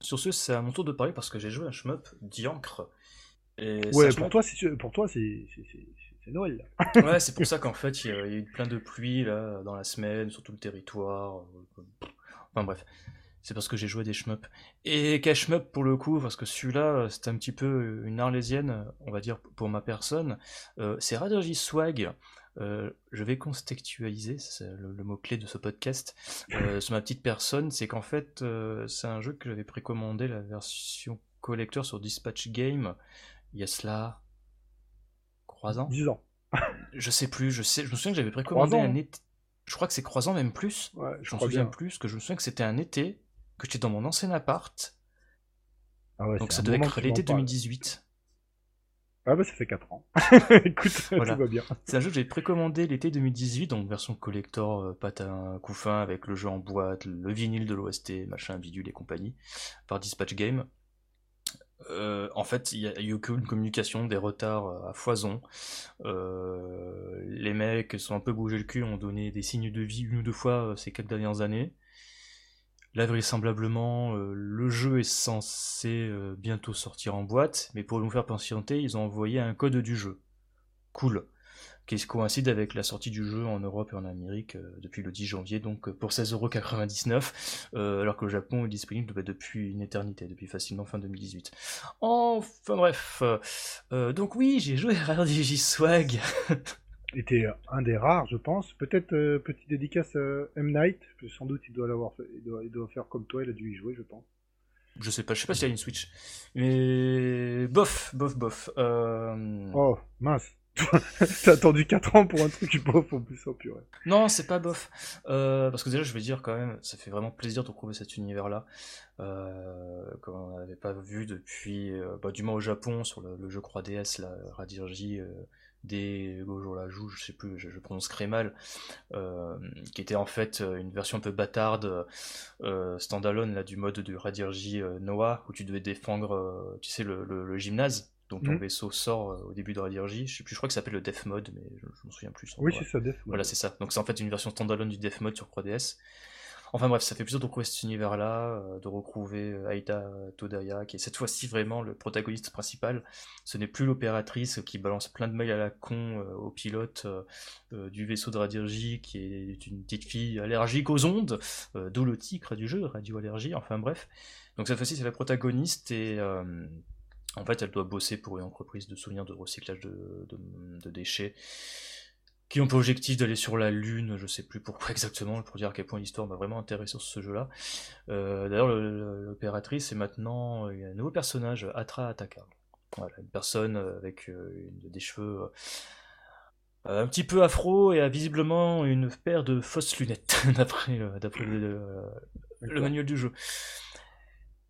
Sur ce, c'est à mon tour de parler parce que j'ai joué un shmup Diancre ouais, pour toi, c'est pour toi, c'est Noël. ouais, c'est pour ça qu'en fait, il y, a eu plein de pluie là dans la semaine sur tout le territoire. Enfin bref, c'est parce que j'ai joué des shmups. Et quel shmup pour le coup, parce que celui-là, c'était un petit peu une arlésienne, on va dire pour ma personne. Euh, c'est Radoji Swag. Euh, je vais contextualiser, c'est le, mot-clé de ce podcast, euh, sur ma petite personne, c'est qu'en fait, c'est un jeu que j'avais précommandé, la version collector sur Dispatch Game, il y a cela 3 ans 10 ans. je sais plus, je sais, je me souviens que j'avais précommandé un été. Je crois que c'est croisant même plus. Ouais, je m'en souviens plus, que je me souviens que c'était un été, que j'étais dans mon ancien appart. Ah ouais, Donc ça devait être l'été 2018. Ah bah ça fait 4 ans. Écoute, tout va bien. C'est un jeu que j'avais précommandé l'été 2018, donc version collector, euh, patin, couffin, avec le jeu en boîte, le vinyle de l'OST, machin, bidule et compagnie, par Dispatch Game. Euh, en fait, il n'y a, eu aucune communication, des retards euh, à foison. Euh, les mecs sont un peu bougés le cul, ont donné des signes de vie une ou deux fois ces quelques dernières années. Là, vraisemblablement, le jeu est censé bientôt sortir en boîte, mais pour nous faire patienter, ils ont envoyé un code du jeu. Cool qui coïncide avec la sortie du jeu en Europe et en Amérique euh, depuis le 10 janvier, donc euh, pour 16,99€, euh, alors que le Japon est disponible bah, depuis une éternité, depuis facilement fin 2018. Enfin bref, donc oui, j'ai joué à RDJ Swag. était un des rares, je pense. Peut-être petite dédicace à M. Night, sans doute il doit l'avoir fait, il doit, faire comme toi, il a dû y jouer, je pense. Je sais pas, je sais pas s'il y a une Switch. Mais bof, bof, bof. Oh, mince. T'as attendu 4 ans pour un truc bof en plus, oh purée. Non, c'est pas bof. Euh, parce que déjà, je vais dire quand même, ça fait vraiment plaisir de retrouver cet univers-là. Euh, comme on n'avait pas vu depuis, euh, bah, du moins au Japon, sur le, jeu 3DS, la Radirji, euh, des Gojo la joue, je sais plus, je, prononce très mal, euh, qui était en fait euh, une version un peu bâtarde, euh, standalone là, du mode de Radirji Noah, où tu devais défendre, tu sais, le, gymnase. Donc ton mhm. vaisseau sort au début de Radirji. Je sais plus, je crois que ça s'appelle le Death Mode, mais je, je m'en souviens plus. Oui, c'est ça, Death Voilà, c'est ça. Donc c'est en fait une version standalone du Death Mode sur 3DS. Enfin bref, ça fait de retrouver cet univers-là, euh, de retrouver euh, Aida Todaya, qui est cette fois-ci vraiment le protagoniste principal. Ce n'est plus l'opératrice qui balance plein de mails à la con euh, au pilote du vaisseau de Radirji, qui est une petite fille allergique aux ondes, d'où le titre du jeu, radioallergie, enfin bref. Donc cette fois-ci, c'est la protagoniste et... en fait, elle doit bosser pour une entreprise de souvenirs de recyclage de déchets qui ont pour objectif d'aller sur la Lune, je sais plus pourquoi exactement, pour dire à quel point l'histoire m'a vraiment intéressé sur ce jeu-là. Euh, d'ailleurs, l'opératrice est maintenant un nouveau personnage, Atra Ataka. Voilà, une personne avec euh, des cheveux euh, un petit peu afro et a visiblement une paire de fausses lunettes, d'après le, manuel du jeu.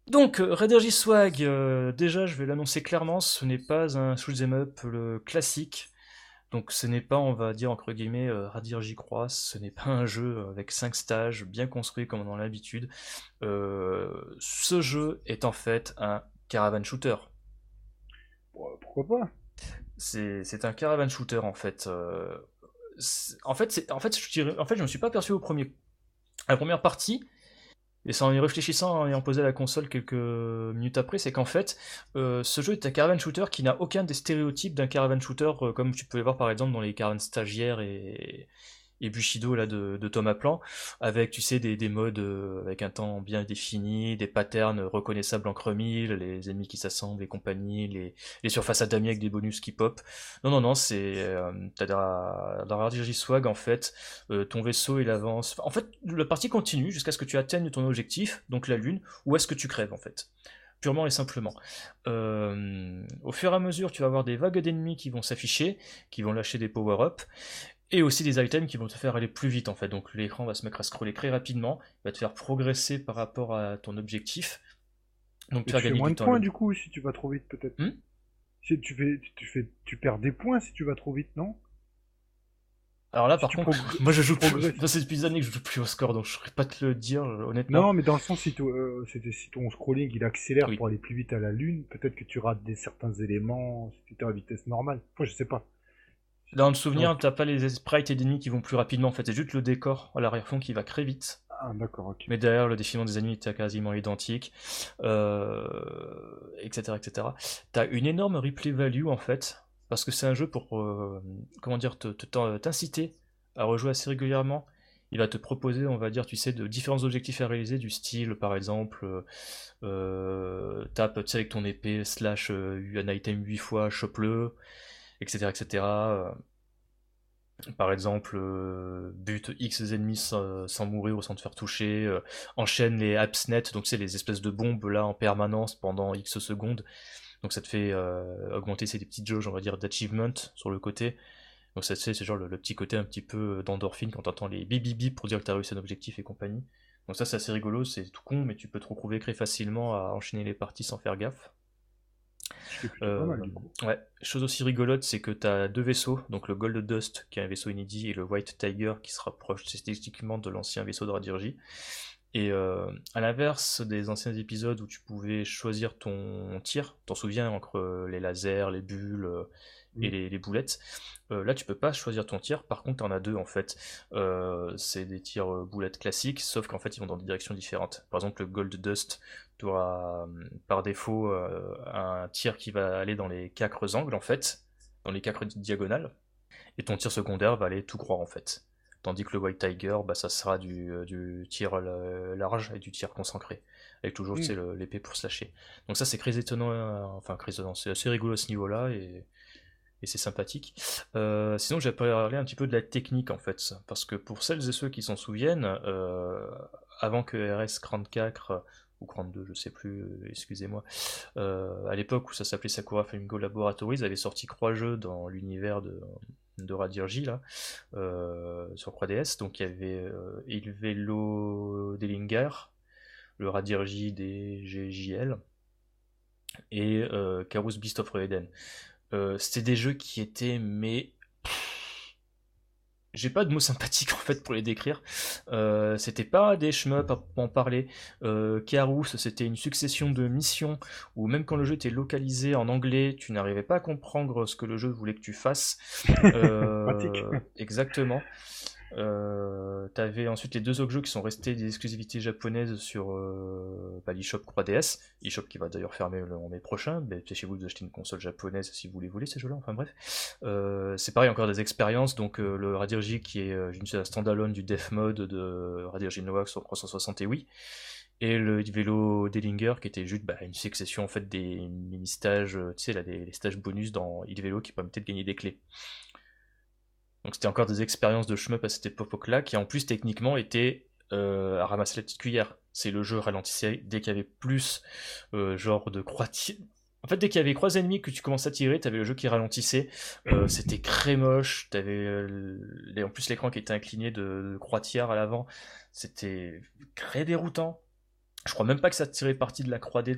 Donc, Red Swag, déjà je vais l'annoncer clairement, ce n'est pas un shoot'em up le classique. Donc ce n'est pas, on va dire entre guillemets, euh, Radir j'y crois, ce n'est pas un jeu avec 5 stages bien construit comme on a l'habitude. Euh, ce jeu est en fait un caravan shooter. Pourquoi pas? C'est un caravan shooter en fait. Euh, en fait, en fait, je dirais, en fait, je me suis pas perçu au premier, à la première partie. Et c'est en y réfléchissant et en posant la console quelques minutes après, c'est qu'en fait, euh, ce jeu est un caravan shooter qui n'a aucun des stéréotypes d'un caravan shooter euh, comme tu peux les voir par exemple dans les caravans stagiaires et, et Bushido là de, Thomas Plan, avec tu sais des, des modes euh, avec un temps bien défini, des patterns reconnaissables en chromile, les ennemis qui s'assemblent et compagnie, les, les surfaces à damier avec des bonus qui pop. Non non non, c'est euh, t'as dans, RDJ Swag en fait, euh, ton vaisseau il avance. En fait, la partie continue jusqu'à ce que tu atteignes ton objectif, donc la lune, ou est-ce que tu crèves en fait? Purement et simplement. Euh, au fur et à mesure, tu vas avoir des vagues d'ennemis qui vont s'afficher, qui vont lâcher des power-ups, et aussi des items qui vont te faire aller plus vite en fait. Donc l'écran va se mettre à scroller très rapidement, va te faire progresser par rapport à ton objectif. Donc tu vas gagner moins de points du coup si tu vas trop vite peut-être? Hmm? Si tu fais, tu fais, tu perds des points si tu vas trop vite, non? Alors là, par contre, moi je joue plus. Ça depuis des années que je joue plus au score, donc je saurais pas te le dire, honnêtement. Non, mais dans le sens, si, euh, si ton scrolling il accélère pour aller plus vite à la lune, peut-être que tu rates des certains éléments si tu es à vitesse normale. Moi, je sais pas. Dans le souvenir, t'as pas les sprites et ennemis qui vont plus rapidement, en fait, c'est juste le décor à l'arrière-fond qui va très vite. Ah, d'accord, ok. Mais derrière, le défilement des ennemis était quasiment identique, euh, etc., etc. T'as une énorme replay value, en fait, parce que c'est un jeu pour, euh, comment dire, t'inciter à rejouer assez régulièrement. Il va te proposer, on va dire, tu sais, de différents objectifs à réaliser, du style, par exemple, euh, tape, tu sais, avec ton épée, slash, un item 8 fois, chope-le etc. etc. Euh, par exemple, euh, bute X ennemis sans, mourir ou sans te faire toucher, euh, enchaîne les AppsNet, donc c'est les espèces de bombes là en permanence pendant X secondes. Donc ça te fait augmenter ces petites jauges, on va dire, d'achievement sur le côté. Donc ça te fait, c'est genre le, petit côté un petit peu d'endorphine quand t'entends les bip bip bip pour dire que t'as réussi un objectif et compagnie. Donc ça c'est assez rigolo, c'est tout con, mais tu peux te retrouver très facilement à enchaîner les parties sans faire gaffe. Euh, ouais. Chose aussi rigolote, c'est que tu as deux vaisseaux, donc le Gold Dust qui est un vaisseau inédit et le White Tiger qui se rapproche statistiquement de l'ancien vaisseau de Radirji. Et euh, à l'inverse des anciens épisodes où tu pouvais choisir ton tir, t'en souviens entre les lasers, les bulles, et les, boulettes. Euh, là, tu peux pas choisir ton tir. Par contre, tu en as deux en fait. Euh, c'est des tirs euh, boulettes classiques, sauf qu'en fait, ils vont dans des directions différentes. Par exemple, le Gold Dust, tu auras par défaut un tir qui va aller dans les quatre angles en fait, dans les quatre diagonales, et ton tir secondaire va aller tout droit en fait. Tandis que le White Tiger, bah, ça sera du, du tir large et du tir concentré avec toujours mm. l'épée pour se lâcher. Donc ça c'est très étonnant, enfin très étonnant, c'est assez rigolo à ce niveau-là et c'est sympathique. Euh, sinon, j'ai parler un petit peu de la technique en fait, parce que pour celles et ceux qui s'en souviennent, euh, avant que RS34 ou 32, je sais plus, excusez-moi. à l'époque où ça s'appelait Sakura Flamingo Laboratories, avait sorti trois jeux dans l'univers de, de là, sur 3DS. Donc il y avait Il Velo Dellinger, le Radirji des GJL, et euh, Beast of Eden. C'était des jeux qui étaient mais j'ai pas de mots sympathiques en fait pour les décrire. Euh, c'était pas des shmups à en parler. Euh, c'était une succession de missions où même quand le jeu était localisé en anglais, tu n'arrivais pas à comprendre ce que le jeu voulait que tu fasses. Euh, exactement. Euh, T'avais ensuite les deux autres jeux qui sont restés des exclusivités japonaises sur euh, bah, l'eShop 3DS, eShop qui va d'ailleurs fermer le, en mai prochain, mais chez vous d'acheter une console japonaise si vous les voulez ces jeux-là, enfin bref. Euh, c'est pareil, encore des expériences, donc euh, le Radirji qui est une standalone du Def Mode de Radirji Noah sur 360 et Wii, et le vélo Dellinger qui était juste bah, une succession en fait des mini-stages, tu sais là, les, stages bonus dans il vélo qui permettaient de gagner des clés. Donc c'était encore des expériences de shmup à cette époque-là, qui en plus techniquement étaient euh, à ramasser la petite cuillère. C'est le jeu ralentissait dès qu'il y avait plus euh, genre de croix En fait, dès qu'il y avait trois ennemis que tu commençais à tirer, t'avais le jeu qui ralentissait. Euh, c'était très moche. T'avais en plus l'écran qui était incliné de, croix tiers à l'avant. C'était très déroutant. Je crois même pas que ça tirait parti de la croix de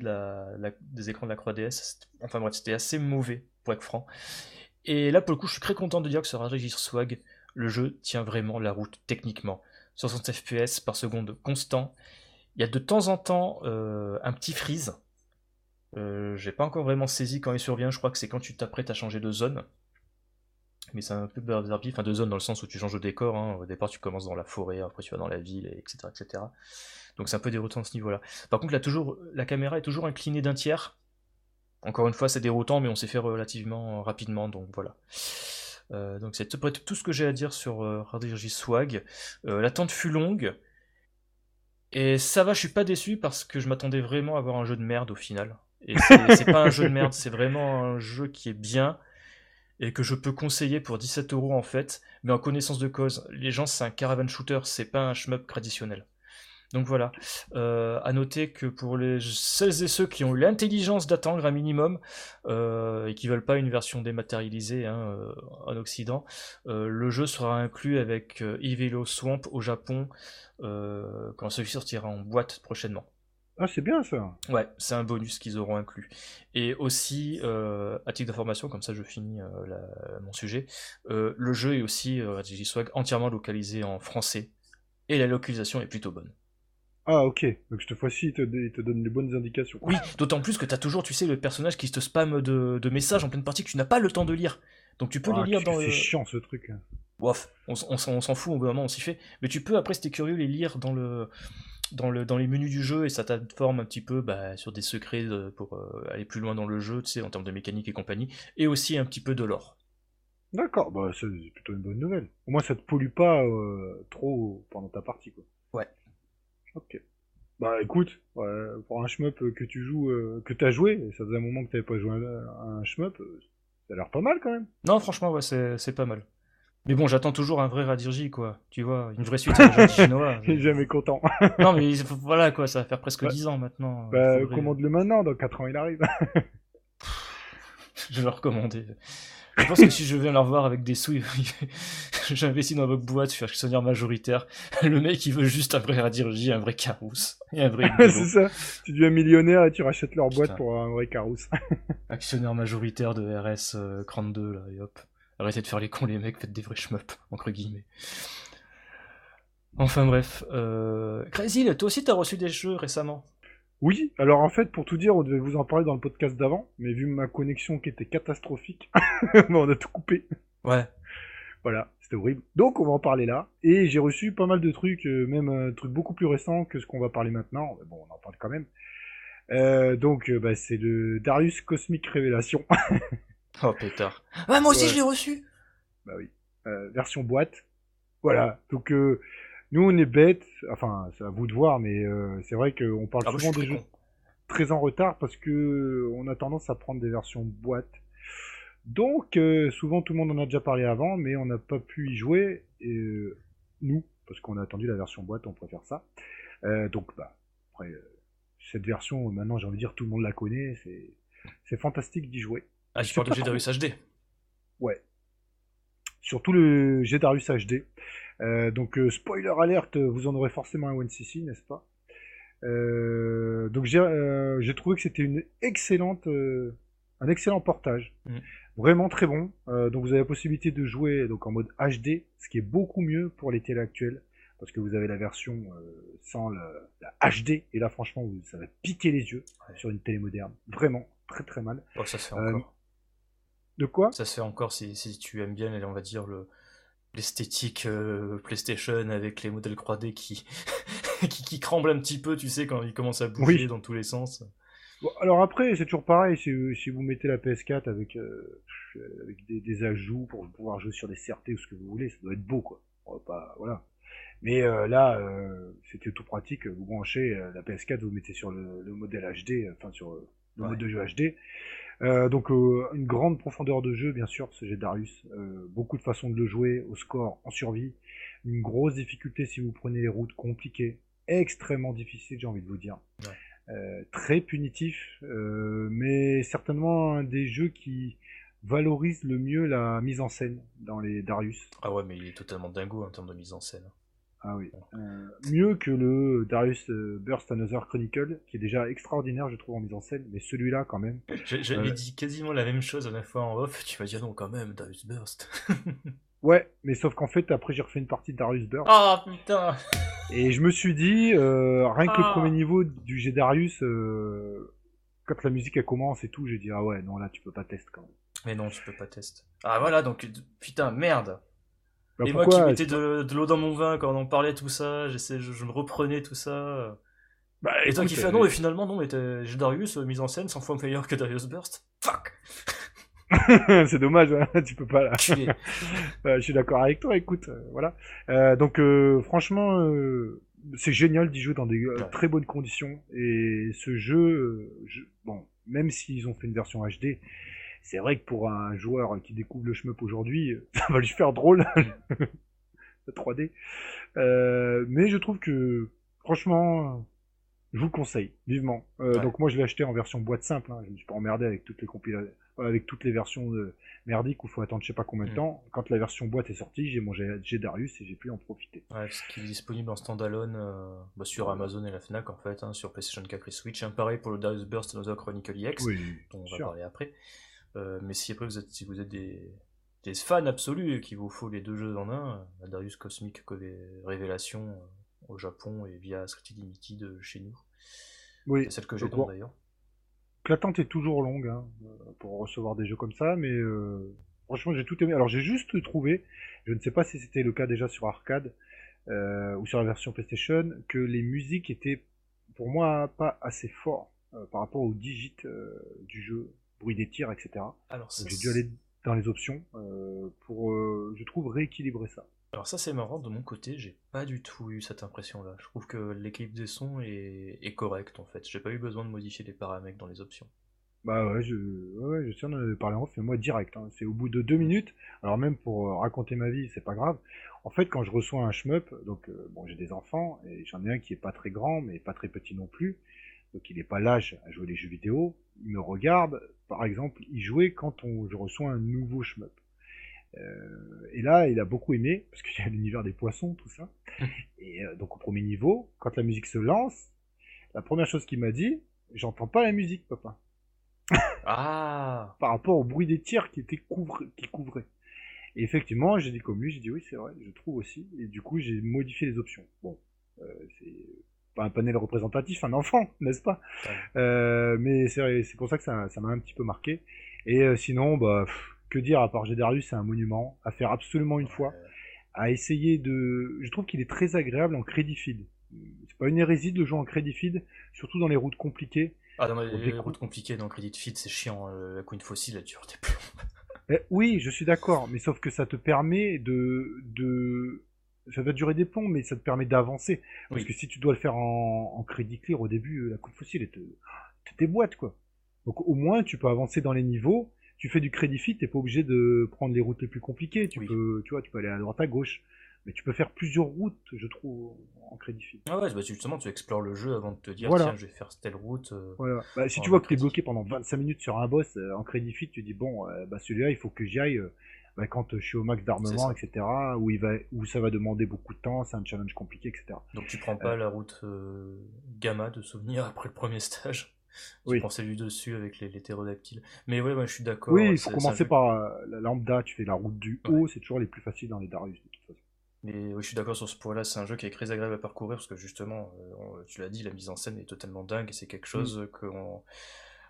des écrans de la croix DS. Enfin bref, c'était assez mauvais pour être franc. Et là, pour le coup, je suis très content de dire que sur Register Swag, le jeu tient vraiment la route techniquement. 60 fps par seconde constant. Il y a de temps en temps euh, un petit freeze. Euh, J'ai pas encore vraiment saisi quand il survient. Je crois que c'est quand tu t'apprêtes à changer de zone. Mais c'est un peu bizarre, enfin de zone dans le sens où tu changes de décor. Hein. Au départ, tu commences dans la forêt, après tu vas dans la ville, etc., etc. Donc c'est un peu déroutant à ce niveau-là. Par contre, la caméra est toujours inclinée d'un tiers. Encore une fois, c'est déroutant, mais on s'est fait relativement rapidement, donc voilà. Euh, donc c'est tout ce que j'ai à dire sur euh, Swag. Euh, l'attente fut longue. Et ça va, je suis pas déçu parce que je m'attendais vraiment à avoir un jeu de merde au final. Et c'est pas un jeu de merde, c'est vraiment un jeu qui est bien et que je peux conseiller pour 17 euros en fait, mais en connaissance de cause. Les gens, c'est un caravan shooter, c'est pas un shmup traditionnel. Donc voilà, euh, à noter que pour les celles et ceux qui ont eu l'intelligence d'attendre un minimum euh, et qui veulent pas une version dématérialisée hein, euh, en Occident, euh, le jeu sera inclus avec Ivelo Swamp au Japon quand celui-ci sortira en boîte prochainement. Ah, c'est bien ça. Ouais, c'est un bonus qu'ils auront inclus. Et aussi, à titre d'information, comme ça je finis mon sujet, le jeu est aussi, Swag, entièrement localisé en français. Et la localisation est plutôt bonne. Ah ok, donc cette fois-ci il te, te donne les bonnes indications. Oui, d'autant plus que t'as toujours, tu sais, le personnage qui te spamme de, messages en pleine partie que tu n'as pas le temps de lire. Donc tu peux les ah, lire dans C'est chiant ce truc. Bof, on, s'en fout, au bout d'un moment on s'y fait. Mais tu peux après, si t'es curieux, les lire dans le, dans, le, dans les menus du jeu et ça t'informe un petit peu bah, sur des secrets pour euh, aller plus loin dans le jeu, tu sais, en termes de mécanique et compagnie, et aussi un petit peu de l'or. D'accord, bah c'est plutôt une bonne nouvelle. Au moins ça te pollue pas euh, trop pendant ta partie quoi. Ouais. Ok. Bah écoute, pour un shmup que tu joues, euh, que t'as joué, et ça faisait un moment que t'avais pas joué à un shmup, euh, ça a l'air pas mal quand même. Non, franchement, ouais, c'est pas mal. Mais bon, j'attends toujours un vrai Radirji, quoi. Tu vois, une vraie suite à Radirji Noah. Mais... jamais content. non, mais voilà, quoi, ça va faire presque 10 ans maintenant. Bah, commande-le maintenant, dans 4 ans il arrive. je vais le recommander. Je pense que si je viens leur voir avec des sous, j'investis dans votre boîte, je suis actionnaire majoritaire. Le mec, il veut juste un vrai Radirji, un vrai Carousse. Et un vrai C'est ça. Tu deviens millionnaire et tu rachètes leur boîte pour un vrai Carousse. actionnaire majoritaire de RS 32, euh, là, et hop. Arrêtez de faire les cons, les mecs, faites des vrais shmups, entre guillemets. Enfin bref. Euh... Crazy, toi aussi t'as reçu des jeux récemment? Oui, alors en fait, pour tout dire, on devait vous en parler dans le podcast d'avant, mais vu ma connexion qui était catastrophique, on a tout coupé. Ouais. Voilà, c'était horrible. Donc on va en parler là. Et j'ai reçu pas mal de trucs, euh, même un truc beaucoup plus récent que ce qu'on va parler maintenant. Mais bon, on en parle quand même. Euh, donc euh, bah, c'est le Darius Cosmic Révélation. oh pétard. Ah moi aussi je l'ai reçu. Bah oui. version boîte. Voilà. Donc nous, on est bêtes, enfin, c'est à vous de voir, mais euh, c'est vrai qu'on parle ah, souvent des jeux très en retard parce que on a tendance à prendre des versions boîte. Donc, euh, souvent, tout le monde en a déjà parlé avant, mais on n'a pas pu y jouer, et, euh, nous, parce qu'on a attendu la version boîte, on préfère ça. donc, bah, après, cette version, maintenant j'ai envie de dire tout le monde la connaît, c'est c'est fantastique d'y jouer. Ah, tu parles de Gedarius HD Ouais. Surtout le Gedarius HD. Euh, donc euh, spoiler alerte, vous en aurez forcément un One CC, n'est-ce pas? Euh, Donc j'ai trouvé que c'était une excellente, un excellent portage, mm. vraiment très bon. donc vous avez la possibilité de jouer donc en mode HD, ce qui est beaucoup mieux pour les télé actuelles parce que vous avez la version sans la HD, et là franchement ça va piquer les yeux sur une télé moderne, vraiment très très mal. Oh, ça se fait encore. De quoi? Ça se fait encore si, si, tu aimes bien, on va dire, le, l'esthétique euh, PlayStation avec les modèles 3D qui, qui, qui cramblent un petit peu, tu sais, quand ils commencent à bouger dans tous les sens. alors après, c'est toujours pareil, si, si, vous mettez la PS4 avec, euh, avec des, des, ajouts pour pouvoir jouer sur des CRT ou ce que vous voulez, ça doit être beau, quoi. Pas, voilà. Mais euh, là, c'était tout pratique, vous branchez la PS4, vous mettez sur le, le modèle HD, enfin sur le mode de jeu HD, euh, donc euh, une grande profondeur de jeu, bien sûr, ce jet Darius. Euh, beaucoup de façons de le jouer, au score, en survie. Une grosse difficulté si vous prenez les routes compliquées. Extrêmement difficile, j'ai envie de vous dire. très punitif, mais certainement un des jeux qui valorise le mieux la mise en scène dans les Darius. Ah ouais, mais il est totalement dingo en termes de mise en scène. Ah oui. Euh, mieux que le Darius euh, Burst Another Chronicle, qui est déjà extraordinaire, je trouve, en mise en scène, mais celui-là, quand même. J'avais euh, dit quasiment la même chose la dernière fois en off, tu vas dire non, quand même, Darius Burst. ouais, mais sauf qu'en fait, après, j'ai refait une partie de Darius Burst. Ah putain Et je me suis dit, rien que le ah. premier niveau du G Darius, quand la musique elle commence et tout, j'ai dit, ah ouais, non, là, tu peux pas tester quand même. Mais non, tu peux pas tester. Ah voilà, donc, putain, merde bah, et moi qui mettais de, l'eau dans mon vin quand on en parlait tout ça, j'essaie, je, me reprenais tout ça. Bah, et toi qui fais, non, et finalement, non, mais j'ai Darius, euh, mise en scène, 100 fois meilleur que Darius Burst. Fuck c'est dommage, hein, tu peux pas là. Euh, je suis d'accord avec toi, écoute, euh, voilà. donc franchement, c'est génial d'y jouer dans des très bonnes conditions. Et ce jeu, bon, même s'ils ont fait une version HD, c'est vrai que pour un joueur qui découvre le shmup aujourd'hui, ça va lui faire drôle. 3D. Euh, mais je trouve que, franchement, je vous le conseille vivement. Euh, donc moi je l'ai acheté en version boîte simple. Hein. Je me suis pas emmerdé avec toutes les compilations, avec toutes les versions de merdiques où il faut attendre je sais pas combien de mm. temps. Quand la version boîte est sortie, j'ai mangé j'ai Darius et j'ai pu en profiter. Ouais, ce qui est disponible en standalone euh, bah, sur Amazon et la Fnac en fait, hein, sur PlayStation 4 et Switch. Pareil pour le Darius Burst Another Chronicle EX, dont on va parler après. Euh, mais si après vous êtes, si vous êtes des, des fans absolus et qu'il vous faut les deux jeux en un, euh, Darius Cosmic révélations euh, au Japon et via Street Limited chez nous. Oui. C'est celle que j'ai d'ailleurs. L'attente est toujours longue hein, pour recevoir des jeux comme ça, mais franchement j'ai tout aimé. Alors j'ai juste trouvé, je ne sais pas si c'était le cas déjà sur arcade ou sur la version PlayStation, que les musiques étaient pour moi pas assez fortes par rapport aux digits du jeu bruit des tirs, etc. Alors j'ai dû aller dans les options euh, pour, euh, je trouve, rééquilibrer ça. Alors ça c'est marrant, de mon côté, j'ai pas du tout eu cette impression-là. Je trouve que l'équilibre des sons est, est correct en fait. J'ai pas eu besoin de modifier les paramètres dans les options. Bah ouais, je, ouais, je en avait parlé en fait, moi direct. Hein. C'est au bout de deux minutes. Alors même pour euh, raconter ma vie, c'est pas grave. En fait, quand je reçois un shmup, donc bon, j'ai des enfants et j'en ai un qui est pas très grand, mais pas très petit non plus donc il n'est pas l'âge à jouer les jeux vidéo, il me regarde, par exemple, il jouait quand on, je reçois un nouveau shmup. Euh, et là, il a beaucoup aimé, parce qu'il y a l'univers des poissons, tout ça. Et euh, donc au premier niveau, quand la musique se lance, la première chose qu'il m'a dit, j'entends pas la musique, papa. ah Par rapport au bruit des tirs qui était qui couvrait. Et effectivement, j'ai dit comme lui, j'ai dit oui, c'est vrai, je trouve aussi. Et du coup, j'ai modifié les options. Bon, euh, c'est un panel représentatif, un enfant, n'est-ce pas? Euh, Mais c'est pour ça que ça m'a un petit peu marqué. Et euh, sinon, bah, que dire à part Gédarius, c'est un monument à faire absolument une fois, à essayer de. Je trouve qu'il est très agréable en crédit feed. C'est pas une hérésie de le jouer en crédit feed, surtout dans les routes compliquées. Ah, dans les, routes compliquées, dans crédit feed, c'est chiant. Euh, la Queen Fossil, elle dure des plombs. Oui, je suis d'accord, mais sauf que ça te permet de, de ça va durer des plombs, mais ça te permet d'avancer. Parce que si tu dois le faire en, crédit clear au début, euh, la coupe fossile, elle te, te déboîte, quoi. Donc au moins, tu peux avancer dans les niveaux. Tu fais du crédit fit, t'es pas obligé de prendre les routes les plus compliquées. Tu peux, tu vois, tu peux aller à droite, à gauche. Mais tu peux faire plusieurs routes, je trouve, en crédit film. Ah ouais, bah, justement, tu explores le jeu avant de te dire, tiens, je vais faire telle route. Euh, voilà. Bah, si tu vois que tu es bloqué pendant 25 minutes sur un boss euh, en crédit fit, tu dis, bon, bah, celui-là, il faut que j'y aille bah, quand je suis au max d'armement, etc., où, il va, où ça va demander beaucoup de temps, c'est un challenge compliqué, etc. Donc tu prends pas la route gamma de souvenir après le premier stage? Tu oui. prends lui dessus avec les, les ptérodactyles. Mais ouais, moi je suis d'accord. Oui, il faut commencer par la lambda, tu fais la route du haut, c'est toujours les plus faciles dans les Darius de toute façon. Mais oui, je suis d'accord sur ce point-là. C'est un jeu qui est très agréable à parcourir parce que justement, euh, tu l'as dit, la mise en scène est totalement dingue et c'est quelque mm. chose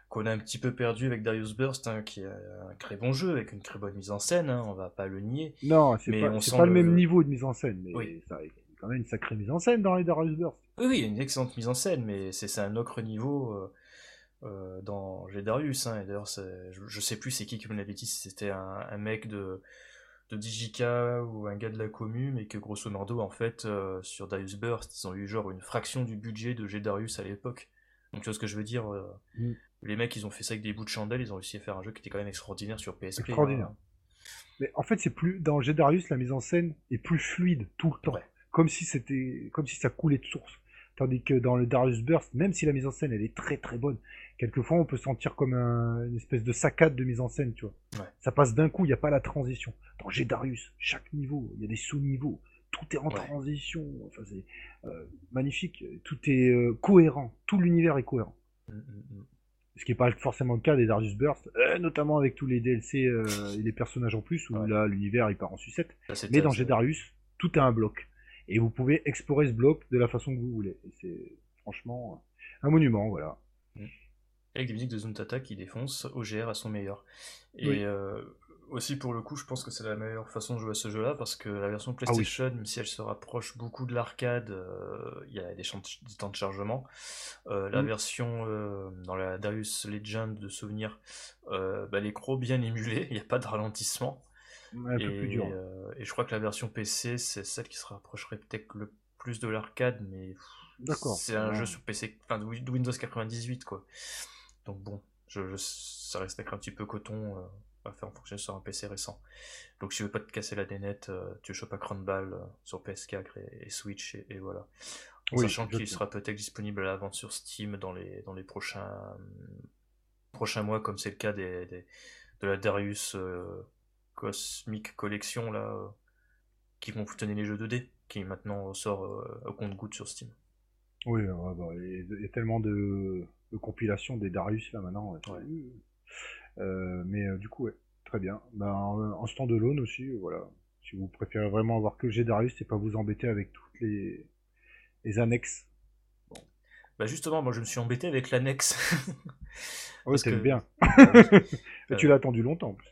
qu'on a un petit peu perdu avec Darius Burst, hein, qui est un très bon jeu avec une très bonne mise en scène. Hein, on va pas le nier. Non, c'est pas, pas le... même niveau de mise en scène, mais oui. ça, il y a quand même une sacrée mise en scène dans les Darius Burst. Oui, oui, il y a une excellente mise en scène, mais c'est un autre niveau. Euh, euh, dans Gédarius. Hein, et d'ailleurs, je, je, sais plus c'est qui qui me l'avait dit, si c'était un, un, mec de de Digika ou un gars de la commu, mais que grosso modo, en fait, euh, sur Darius Burst, ils ont eu genre une fraction du budget de G-Darius à l'époque. Donc tu vois ce que je veux dire euh, mm. Les mecs, ils ont fait ça avec des bouts de chandelle, ils ont réussi à faire un jeu qui était quand même extraordinaire sur PSP. Extraordinaire. Hein. Mais en fait, c'est plus dans G-Darius, la mise en scène est plus fluide tout le temps, comme si c'était, comme si ça coulait de source. Tandis que dans le Darius Burst, même si la mise en scène elle est très très bonne, quelquefois on peut sentir comme une espèce de saccade de mise en scène, tu vois. Ça passe d'un coup, il n'y a pas la transition. Dans Darius, chaque niveau, il y a des sous-niveaux, tout est en transition, enfin c'est euh, magnifique, tout est euh, cohérent, tout l'univers est cohérent. Mm, mm, mm. Ce qui n'est pas forcément le cas des Darius Burst, euh, notamment avec tous les DLC et les personnages en plus, où là l'univers il part en sucette. Mais dans Darius, tout est un bloc et vous pouvez explorer ce bloc de la façon que vous voulez. C'est franchement un monument, voilà. Mmh. Avec des musiques de Zuntata qui défonce OGR à son meilleur. Et euh, aussi pour le coup, je pense que c'est la meilleure façon de jouer à ce jeu-là parce que la version ah PlayStation, même si elle se rapproche beaucoup de l'arcade, euh, il y a des, temps de chargement. Euh, la mmh. version dans la Darius Legend de souvenir, bah, les crocs bien émulés, il n'y a pas de ralentissement et, euh, et je crois que la version PC, c'est celle qui se rapprocherait peut-être le plus de l'arcade, mais c'est un jeu sur PC, enfin de Windows 98 quoi. Donc bon, je, ça reste un petit peu coton euh, à faire fonctionner sur un PC récent. Donc si tu veux pas te casser la dénette, euh, tu chopes à Cronball sur PS4 et, Switch et, voilà. sachant qu'il sera peut-être disponible à la vente sur Steam dans les, dans les prochains, prochains mois, comme c'est le cas des, des, de la Darius Cosmic Collection là, euh, qui vont tenir les jeux 2D, qui maintenant sort euh, au compte-goutte sur Steam. Oui, bah, il y a tellement de, compilations des Darius là maintenant. Euh, mais du coup, ouais, très bien. Ben, en, stand-alone aussi, voilà. Si vous préférez vraiment avoir que le G Darius et pas vous embêter avec toutes les, les annexes. Bah justement, moi je me suis embêté avec l'annexe. ouais, c'est bien. et tu l'as attendu longtemps en plus.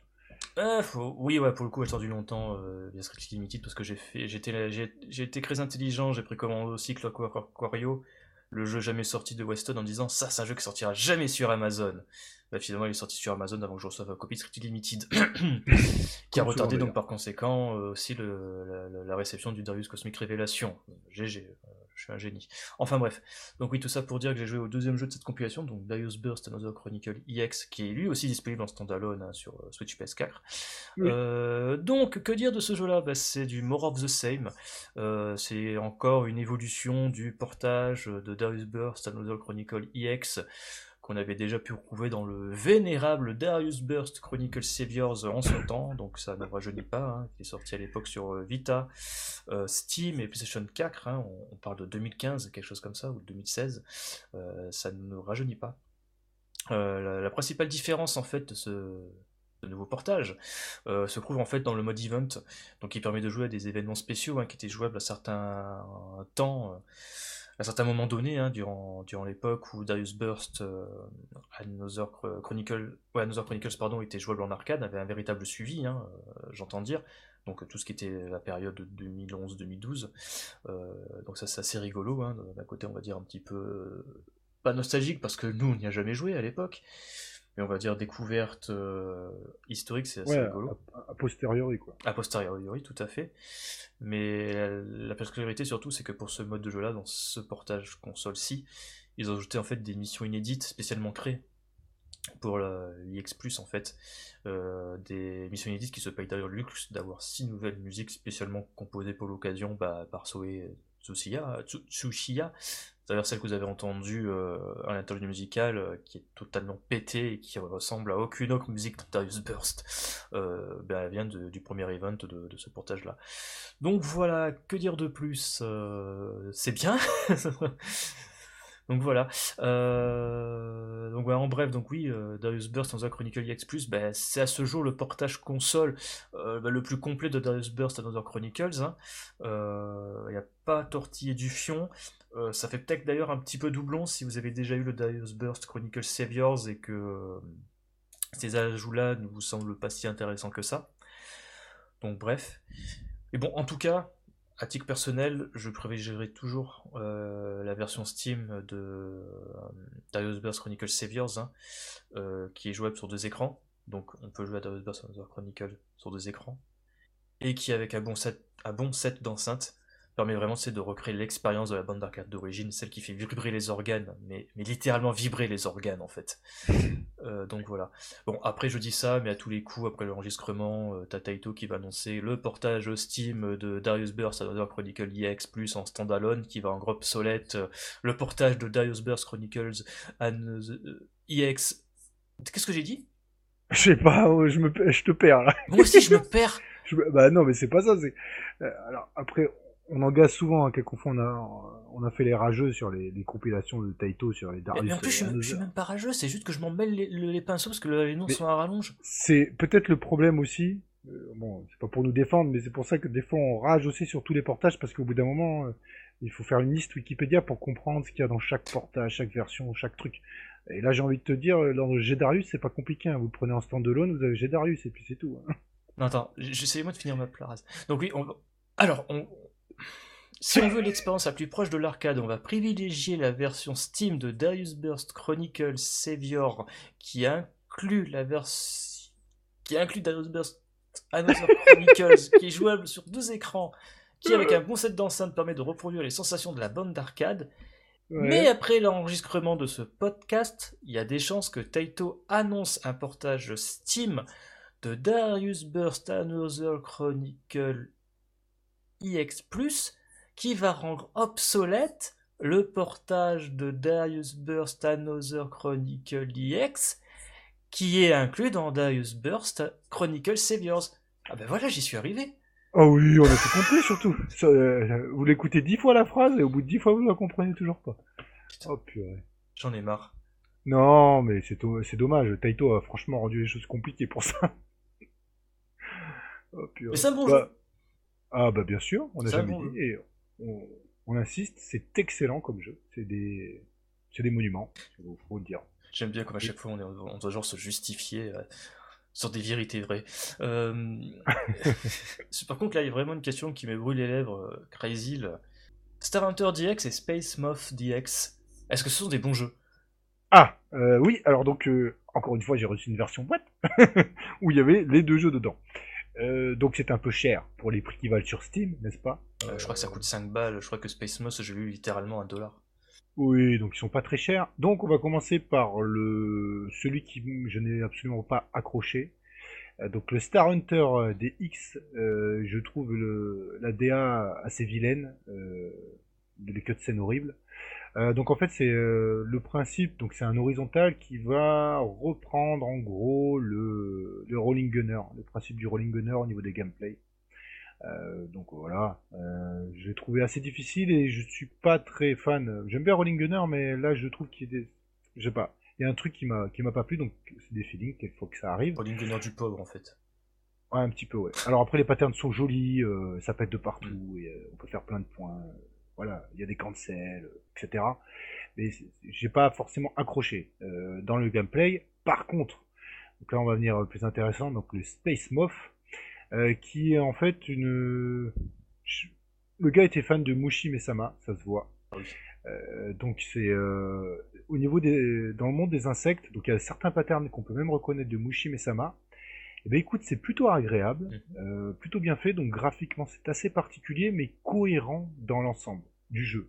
Euh, oui, ouais, pour le coup, j'ai attendu longtemps, euh, bien Limited, parce que j'ai fait, j'étais, j'ai, été très intelligent, j'ai précommandé aussi Clockwork Quario, le jeu jamais sorti de Weston, en disant ça, c'est un jeu qui sortira jamais sur Amazon. Bah, finalement, il est sorti sur Amazon avant que je reçoive la copie Strictly Limited, qui a retardé donc par conséquent euh, aussi le, la, la, réception du Darius Cosmic Révélation. GG je suis un génie. Enfin bref. Donc oui, tout ça pour dire que j'ai joué au deuxième jeu de cette compilation, donc Darius Burst Another Chronicle EX, qui est lui aussi disponible en standalone hein, sur euh, Switch PS4. Euh, donc, que dire de ce jeu-là? Bah, C'est du more of the same. Euh, c'est encore une évolution du portage de Darius Burst Another Chronicle EX qu'on avait déjà pu retrouver dans le vénérable Darius Burst Chronicle Saviors en son temps, donc ça ne rajeunit pas, hein, qui est sorti à l'époque sur euh, Vita, euh, Steam et PlayStation 4, hein, on, parle de 2015, quelque chose comme ça, ou 2016, euh, ça ne rajeunit pas. La, principale différence en fait de ce, nouveau portage se trouve en fait dans le mode event, donc qui permet de jouer à des événements spéciaux hein, qui étaient jouables à certains temps à certains moments donnés, hein, durant, l'époque où Darius Burst, euh, Another Chronicles pardon, était jouable en arcade, avait un véritable suivi, hein, euh, j'entends dire. Donc tout ce qui était la période 2011-2012. Euh, donc ça c'est assez rigolo. Hein, D'un côté on va dire un petit peu euh, pas nostalgique parce que nous on n'y a jamais joué à l'époque mais on va dire découverte euh, historique, c'est assez rigolo. A, posteriori, quoi. A posteriori, tout à fait. Mais la, particularité surtout, c'est que pour ce mode de jeu-là, dans ce portage console-ci, ils ont ajouté en fait des missions inédites spécialement créées. pour l'IX Plus en fait, des missions inédites qui se payent d'ailleurs le luxe d'avoir six nouvelles musiques spécialement composées pour l'occasion bah, par Soe Tsuchiya, Tsuchiya D'ailleurs, celle que vous avez entendue euh, à l'interlude musical, euh, qui est totalement pétée et qui ressemble à aucune autre musique de Darius Burst, euh, ben, elle vient du premier event de, ce portage-là. Donc voilà, que dire de plus C'est bien Donc voilà. donc en bref, donc oui, Darius Burst dans un Chronicle EX Plus, ben, c'est à ce jour le portage console ben, le plus complet de Darius Burst dans Chronicles. Il hein. n'y a pas tortillé du fion. Euh, ça fait peut-être d'ailleurs un petit peu doublon si vous avez déjà eu le Darius Burst Chronicle Saviors et que euh, ces ajouts-là ne vous semblent pas si intéressants que ça. Donc bref. Et bon, en tout cas, à titre personnel, je privilégierai toujours euh, la version Steam de Darius Burst Chronicle Saviors, hein, qui est jouable sur deux écrans. Donc on peut jouer à Darius Burst Chronicle sur deux écrans. Et qui, avec un bon set, d'enceintes, permet vraiment c'est de recréer l'expérience de la bande d'arcade d'origine, celle qui fait vibrer les organes, mais, mais littéralement vibrer les organes en fait. Euh, donc voilà. Bon après je dis ça, mais à tous les coups après l'enregistrement, euh, t'as Taito qui va annoncer le portage Steam de Darius Burst Another Chronicle EX Plus en standalone qui va en gros obsolète, euh, le portage de Darius Burst Chronicles EX. Qu'est-ce que j'ai dit? Je sais pas, oh, je me je te perds là. Moi aussi je me perds. Bah non mais c'est pas ça. C'est alors après on engage souvent, hein, quelquefois on a, on a fait les rageux sur les, compilations de Taito sur les Darius. Mais en plus, je, suis même pas rageux, c'est juste que je m'en mêle les, pinceaux parce que les noms sont à rallonge. C'est peut-être le problème aussi. Euh, bon, c'est pas pour nous défendre, mais c'est pour ça que des fois on rage aussi sur tous les portages parce qu'au bout d'un moment, euh, il faut faire une liste Wikipédia pour comprendre ce qu'il y a dans chaque portage, chaque version, chaque truc. Et là, j'ai envie de te dire, dans le Darius, c'est pas compliqué. Hein. Vous prenez en stand-alone, vous avez Darius et puis c'est tout. Hein. Non, attends, j'essaie moi de finir ma phrase. Donc oui, on... alors, on, si on veut l'expérience la plus proche de l'arcade, on va privilégier la version Steam de Darius Burst Chronicles Savior qui inclut la version qui inclut Darius Burst Another Chronicles qui est jouable sur deux écrans, qui avec un bon set d'enceinte permet de reproduire les sensations de la bande d'arcade. Mais après l'enregistrement de ce podcast, il y a des chances que Taito annonce un portage Steam de Darius Burst Another Chronicle EX qui va rendre obsolète le portage de Darius Burst Another Chronicle EX qui est inclus dans Darius Burst Chronicle Saviors. Ah ben voilà, j'y suis arrivé. Oh oui, on a tout compris surtout. Euh, vous l'écoutez dix fois la phrase et au bout de dix fois vous la comprenez toujours pas. Oh purée. J'en ai marre. Non, mais c'est dommage. Taito a franchement rendu les choses compliquées pour ça. oh purée. Mais ça bon bah, Ah bah bien sûr, on a jamais dit on, insiste, c'est excellent comme jeu. C'est des, c'est des monuments, faut, faut le dire. J'aime bien comme à chaque fois on, est, on doit genre se justifier euh, sur des vérités vraies. Euh... Par contre là il y a vraiment une question qui me brûle les lèvres, euh, Crazy. Star Hunter DX et Space Moth DX, est-ce que ce sont des bons jeux? Ah euh, oui, alors donc encore une fois j'ai reçu une version boîte où il y avait les deux jeux dedans. Euh, donc c'est un peu cher pour les prix qui valent sur Steam, n'est-ce pas? Euh, Je crois que ça coûte 5 balles, je crois que Space Moss, j'ai lu littéralement un dollar. Oui, donc ils sont pas très chers. Donc on va commencer par le celui qui je n'ai absolument pas accroché. Euh, donc le Star Hunter DX, je trouve le, la DA assez vilaine, les cutscenes horribles. Euh, donc en fait c'est euh, le principe, donc c'est un horizontal qui va reprendre en gros le, le rolling gunner, le principe du rolling gunner au niveau des gameplay. Euh, donc voilà, euh, j'ai trouvé assez difficile et je suis pas très fan. J'aime bien rolling gunner, mais là je trouve qu'il y a des, je sais pas, il y a un truc qui m'a qui m'a pas plu, donc c'est des feelings qu'il faut que ça arrive. Rolling gunner du pauvre en fait. Ouais, un petit peu ouais. Alors après les patterns sont jolis, ça pète de partout et on peut faire plein de points voilà, il y a des cancels, etc. Mais j'ai pas forcément accroché euh, dans le gameplay. Par contre, donc là on va venir plus intéressant, donc le Space Moth, euh, qui est en fait une... Le gars était fan de Mushi Mesama, ça se voit. Ah euh, donc c'est au niveau des dans le monde des insectes, donc il y a certains patterns qu'on peut même reconnaître de Mushi Mesama. Eh ben écoute, c'est plutôt agréable, mhm. euh, plutôt bien fait, donc graphiquement c'est assez particulier, mais cohérent dans l'ensemble du jeu.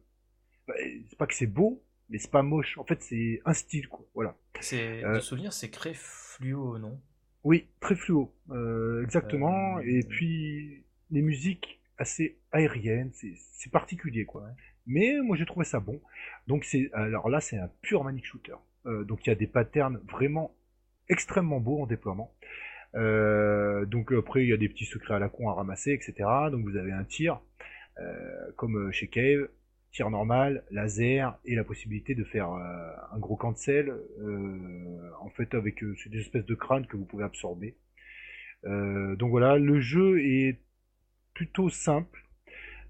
Bah, c'est pas que c'est beau, mais c'est pas moche. En fait, c'est un style, quoi. Voilà. C'est Euh, de souvenir, c'est très fluo, non? Oui, très fluo, euh, exactement. Euh, Et puis les musiques assez aériennes, c'est c'est particulier quoi. Ouais. Mais moi j'ai trouvé ça bon. Donc c'est alors là c'est un pur manic shooter. Euh, donc il y a des patterns vraiment extrêmement beaux en déploiement. Euh, donc après il y a des petits secrets à la con à ramasser, etc. Donc vous avez un tir euh, comme chez Cave, tir normal, laser et la possibilité de faire euh, un gros cancel euh, en fait avec euh, c'est des espèces de crânes que vous pouvez absorber. Euh, donc voilà, le jeu est plutôt simple.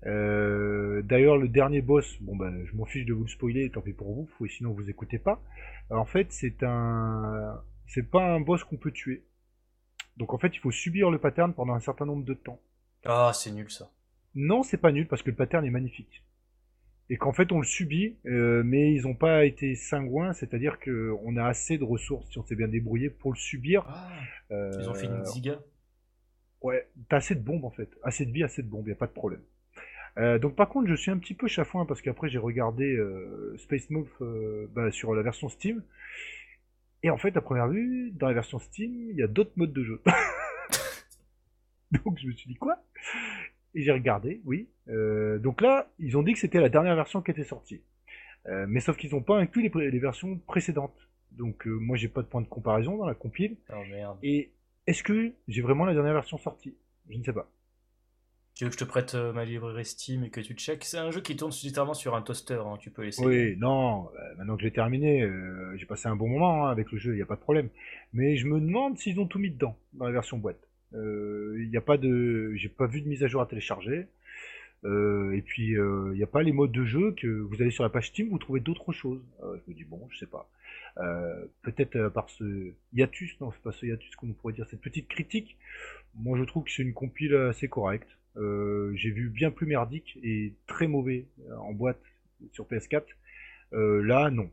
Euh, D'ailleurs, le dernier boss, bon ben, je m'en fiche de vous le spoiler, tant pis pour vous, sinon vous écoutez pas. En fait, c'est un, c'est pas un boss qu'on peut tuer. Donc en fait, il faut subir le pattern pendant un certain nombre de temps. Ah, c'est nul ça. Non, c'est pas nul parce que le pattern est magnifique. Et qu'en fait on le subit, euh, mais ils ont pas été cingouins, c'est-à-dire que on a assez de ressources si on s'est bien débrouillé pour le subir. Ah, Euh, ils ont fait une ziga. Ouais, t'as assez de bombes en fait, assez de vie, assez de bombes, y a pas de problème. Euh, donc par contre, je suis un petit peu chafouin parce qu'après j'ai regardé euh, Space euh, bah, sur la version Steam. Et en fait, à première vue, dans la version Steam, il y a d'autres modes de jeu. donc je me suis dit quoi? Et j'ai regardé, oui. Euh, donc là, ils ont dit que c'était la dernière version qui était sortie. Euh, mais sauf qu'ils n'ont pas inclus les, les versions précédentes. Donc euh, moi j'ai pas de point de comparaison dans la compile. Oh merde. Et est-ce que j'ai vraiment la dernière version sortie? Je ne sais pas. Tu veux que je te prête euh, ma librairie Steam et que tu checkes? C'est un jeu qui tourne littéralement sur un toaster, hein, tu peux l'essayer. Oui, non, euh, maintenant que j'ai terminé, euh, j'ai passé un bon moment hein, avec le jeu, il n'y a pas de problème. Mais je me demande s'ils ont tout mis dedans, dans la version boîte. Euh, Il n'y a pas de... J'ai pas vu de mise à jour à télécharger. Euh, et puis, euh, il n'y a pas les modes de jeu que vous allez sur la page Steam, vous trouvez d'autres choses. Euh, je me dis, bon, je sais pas. Euh, Peut-être euh, par ce hiatus, non, c'est pas ce hiatus qu'on pourrait dire, cette petite critique. Moi, je trouve que c'est une compile assez correcte. Euh, j'ai vu bien plus merdique et très mauvais euh, en boîte sur PS4. Euh, là, non.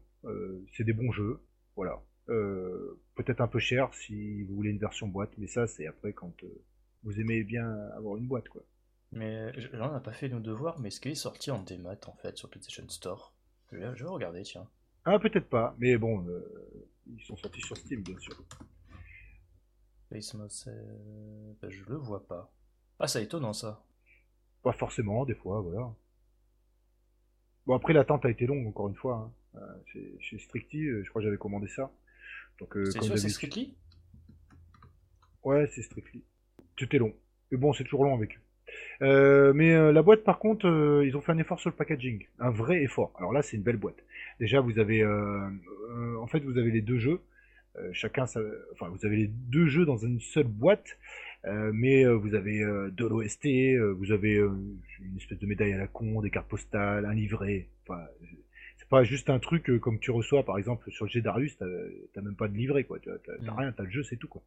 C'est des bons jeux. Voilà. Peut-être un peu cher si vous voulez une version boîte, mais ça, c'est après quand vous aimez bien avoir une boîte, quoi. Mais là, on n'a pas fait nos devoirs, mais est-ce qu'il est sorti en démat en fait sur PlayStation Store? Je vais, je vais regarder, tiens. Ah, peut-être pas, mais bon, euh, ils sont sortis sur Steam, bien sûr. Space euh, bah, je le vois pas. Ah, c'est étonnant ça. Pas forcément, des fois, voilà. Bon, après, l'attente a été longue, encore une fois. hein. Euh, chez, chez Strictly, euh, je crois que j'avais commandé ça. Donc, euh, c'est sûr, c'est Strictly Ouais, c'est Strictly. C'était long. Mais bon, c'est toujours long avec eux. Euh, mais la boîte, par contre, ils ont fait un effort sur le packaging. Un vrai effort. Alors là, c'est une belle boîte. Déjà, vous avez... en fait, vous avez les deux jeux. Chacun, ça, enfin, vous avez les deux jeux dans une seule boîte. Euh, mais euh, vous avez euh, de l'OST, vous avez une espèce de médaille à la con, des cartes postales, un livret. Enfin, c'est pas juste un truc comme tu reçois, par exemple, sur le jet Darius, t'as même pas de livret, quoi. T'as Mm. rien, t'as le jeu, c'est tout, quoi.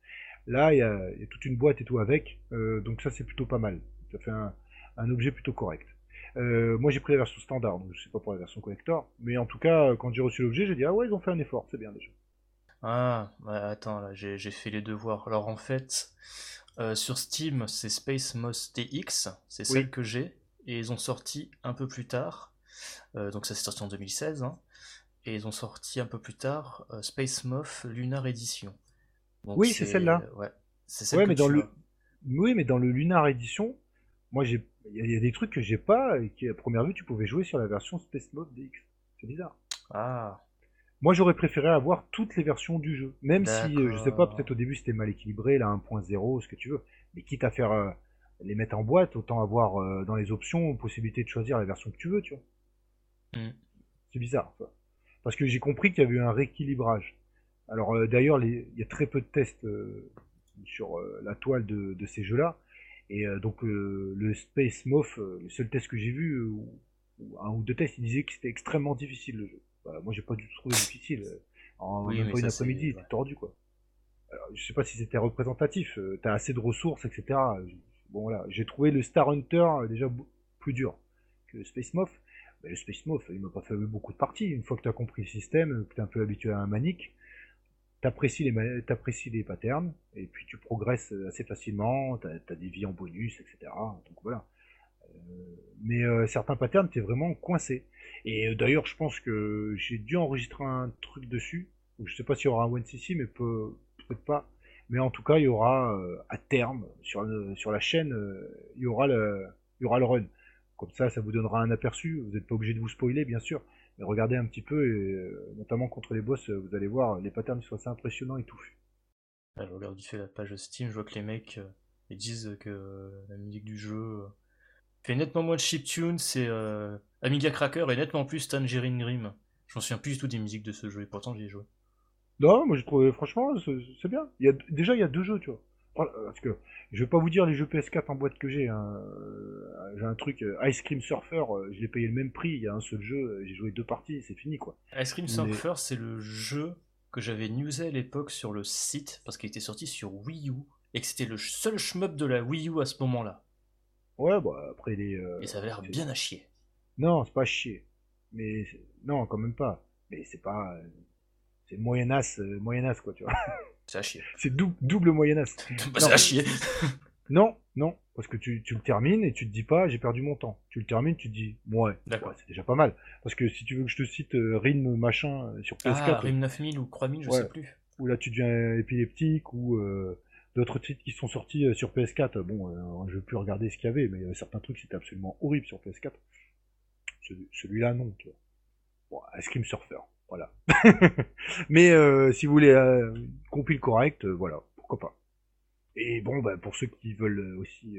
Là, il y a, il y a toute une boîte et tout avec, donc ça c'est plutôt pas mal. Ça fait un, un objet plutôt correct. Moi j'ai pris la version standard, donc je sais pas pour la version collector, mais en tout cas, quand j'ai reçu l'objet, j'ai dit ah ouais, ils ont fait un effort, c'est bien déjà. Ah, ouais, attends, là, j'ai fait les devoirs. Alors en fait, euh, sur Steam, c'est Space Moss TX, c'est celle Oui. que j'ai, et ils ont sorti un peu plus tard, euh, donc ça c'est sorti en 2016, hein, et ils ont sorti un peu plus tard euh, Space Moth Lunar Edition. Donc Oui, c'est celle-là. Ouais, c'est celle Ouais, que mais dans tu le, as. oui, mais dans le Lunar Edition, moi j'ai, il y, a- des trucs que j'ai pas et qui à première vue tu pouvais jouer sur la version Space Mode DX. C'est bizarre. Ah, Moi, j'aurais préféré avoir toutes les versions du jeu. Même si, euh, je sais pas, peut-être au début c'était mal équilibré, là 1.0, ce que tu veux. Mais quitte à faire euh, les mettre en boîte, autant avoir euh, dans les options possibilité de choisir la version que tu veux, tu vois. Hmm. C'est bizarre, ça. Parce que j'ai compris qu'il y avait eu un rééquilibrage. Alors euh, d'ailleurs, les- il y a très peu de tests euh, sur euh, la toile de, de ces jeux-là. Et euh, donc euh, le Space Moth, le seul test que j'ai vu, ou, ou un ou deux tests, il disait que c'était extrêmement difficile le jeu. Bah, moi j'ai pas du tout trouvé difficile. Euh, En Oui, même pas une après-midi, t'es tordu quoi. Alors, je sais pas si c'était représentatif, euh, t'as assez de ressources, etc. Bon voilà, j'ai trouvé le Star Hunter euh, déjà plus dur que le Space Moth. Mais le Space Moth, il m'a pas fait beaucoup de parties. Une fois que t'as compris le système, que t'es un peu habitué à un manique, t'apprécies les, t'apprécies les patterns, et puis tu progresses assez facilement, t'as as des vies en bonus, etc. Donc voilà. Euh, mais euh, certains patterns, t'es vraiment coincé. Et euh, d'ailleurs, je pense que j'ai dû enregistrer un truc dessus. Je sais pas s'il y aura un OneCC, mais peut, peut-être pas. Mais en tout cas, il y aura euh, à terme sur, sur la chaîne, euh, il y aura le, il y aura le run. Comme ça, ça vous donnera un aperçu. Vous n'êtes pas obligé de vous spoiler, bien sûr. Mais regardez un petit peu, et, notamment contre les boss, vous allez voir, les patterns sont assez impressionnants et touffus. Ah, Je regarde fait la page Steam, je vois que les mecs ils disent que la musique du jeu fait nettement moins de chiptune, c'est euh, Amiga Cracker et nettement plus Tangerine Dream. Je m'en souviens plus du tout des musiques de ce jeu et pourtant j'y ai joué. Non, moi j'ai trouvé, franchement, c'est bien. Il y a, déjà, il y a deux jeux, tu vois. Voilà, Parce que je vais pas vous dire les jeux PS4 en boîte que j'ai. hein. Euh, J'ai un truc, euh, Ice Cream Surfer, euh, je l'ai payé le même prix. Il y a un seul jeu, euh, j'ai joué deux parties, c'est fini quoi. Ice Cream Mais- Surfer, c'est le jeu que j'avais newsé à l'époque sur le site parce qu'il était sorti sur Wii U et que c'était le seul shmup de la Wii U à ce moment-là. Ouais, bah après les. euh, Et ça avait l'air bien à chier. Non, c'est pas chier. Mais non, quand même pas. Mais c'est pas. euh, C'est moyenasse, euh, moyenasse quoi, tu vois. C'est à chier. C'est dou- double moyenasse. Bah, c'est à chier. Non, non, parce que tu, tu le termines et tu te dis pas j'ai perdu mon temps. Tu le termines, tu te dis ouais, D'accord. ouais, c'est déjà pas mal. Parce que si tu veux que je te cite euh, RIM machin euh, sur PS4, Ah, Rim 9000 ou 3000, je Ouais. sais plus. où là tu deviens épileptique ou euh, d'autres titres qui sont sortis euh, sur PS4. Bon, euh, je veux plus regarder ce qu'il y avait, mais euh, certains trucs c'était absolument horrible sur PS4. Celui- Celui-là non, tu vois. Bon, Ice Cream Surfer, voilà. mais si vous voulez euh, compile correcte, euh, voilà, pourquoi pas. Et bon, bah, pour ceux qui veulent aussi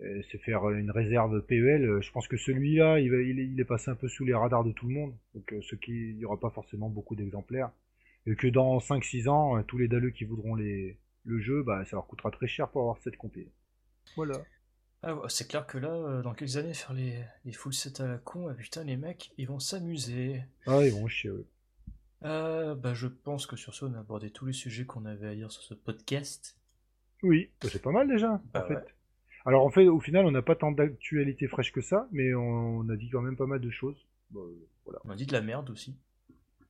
se faire une réserve PEL, je pense que celui-là, il, il, est, passé un peu sous les radars de tout le monde. Donc, ce qui, n'y aura pas forcément beaucoup d'exemplaires. Et que dans 5-6 ans, tous les daleux qui voudront les, le jeu, bah, ça leur coûtera très cher pour avoir cette compile. Voilà. Ah ouais, c'est clair que là, euh, dans quelques années, faire les, les full sets à la con, ah putain, les mecs, ils vont s'amuser. Ah, ils vont chier, oui. Euh, bah, je pense que sur ce, on a abordé tous les sujets qu'on avait à dire sur ce podcast. Oui, bah, c'est pas mal déjà, Bah en fait. ouais. Alors, en fait, au final, on n'a pas tant d'actualité fraîche que ça, mais on a dit quand même pas mal de choses. Bah, euh, voilà. On a dit de la merde aussi.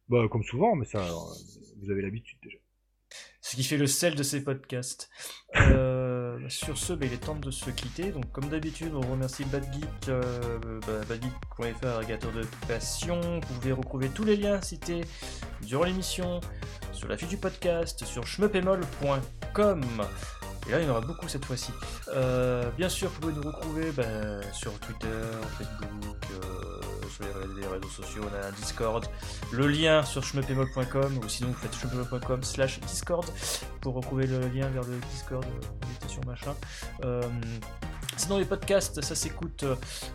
Bah, comme souvent, mais ça, euh, vous avez l'habitude déjà. Qui fait le sel de ces podcasts. Euh, sur ce, bah, il est temps de se quitter. Donc, comme d'habitude, on remercie BadGeek, euh, bah, badgeek.fr, de passion. Vous pouvez retrouver tous les liens cités durant l'émission, sur la fiche du podcast, sur schmeupémol.com. Et là, il y en aura beaucoup cette fois-ci. Euh, bien sûr, vous pouvez nous retrouver bah, sur Twitter, Facebook, euh, sur les, réseaux sociaux, on a un Discord. Le lien sur schmeupémol.com ou sinon vous faites schmeupémol.com slash Discord pour retrouver le lien vers le Discord, euh, invitation machin. Euh, sinon les podcasts, ça s'écoute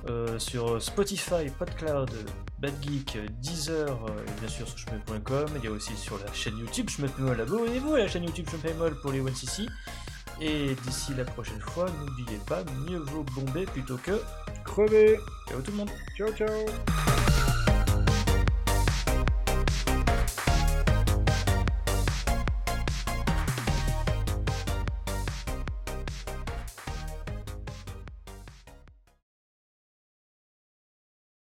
euh, sur Spotify, PodCloud, BadGeek, Deezer euh, et bien sûr sur schmeupémol.com. Il y a aussi sur la chaîne YouTube schmeupémol. Abonnez-vous à la chaîne YouTube schmeupémol pour les 1cc. Et d'ici la prochaine fois, n'oubliez pas, mieux vaut bomber plutôt que... Crevez Ciao tout le monde. Ciao, ciao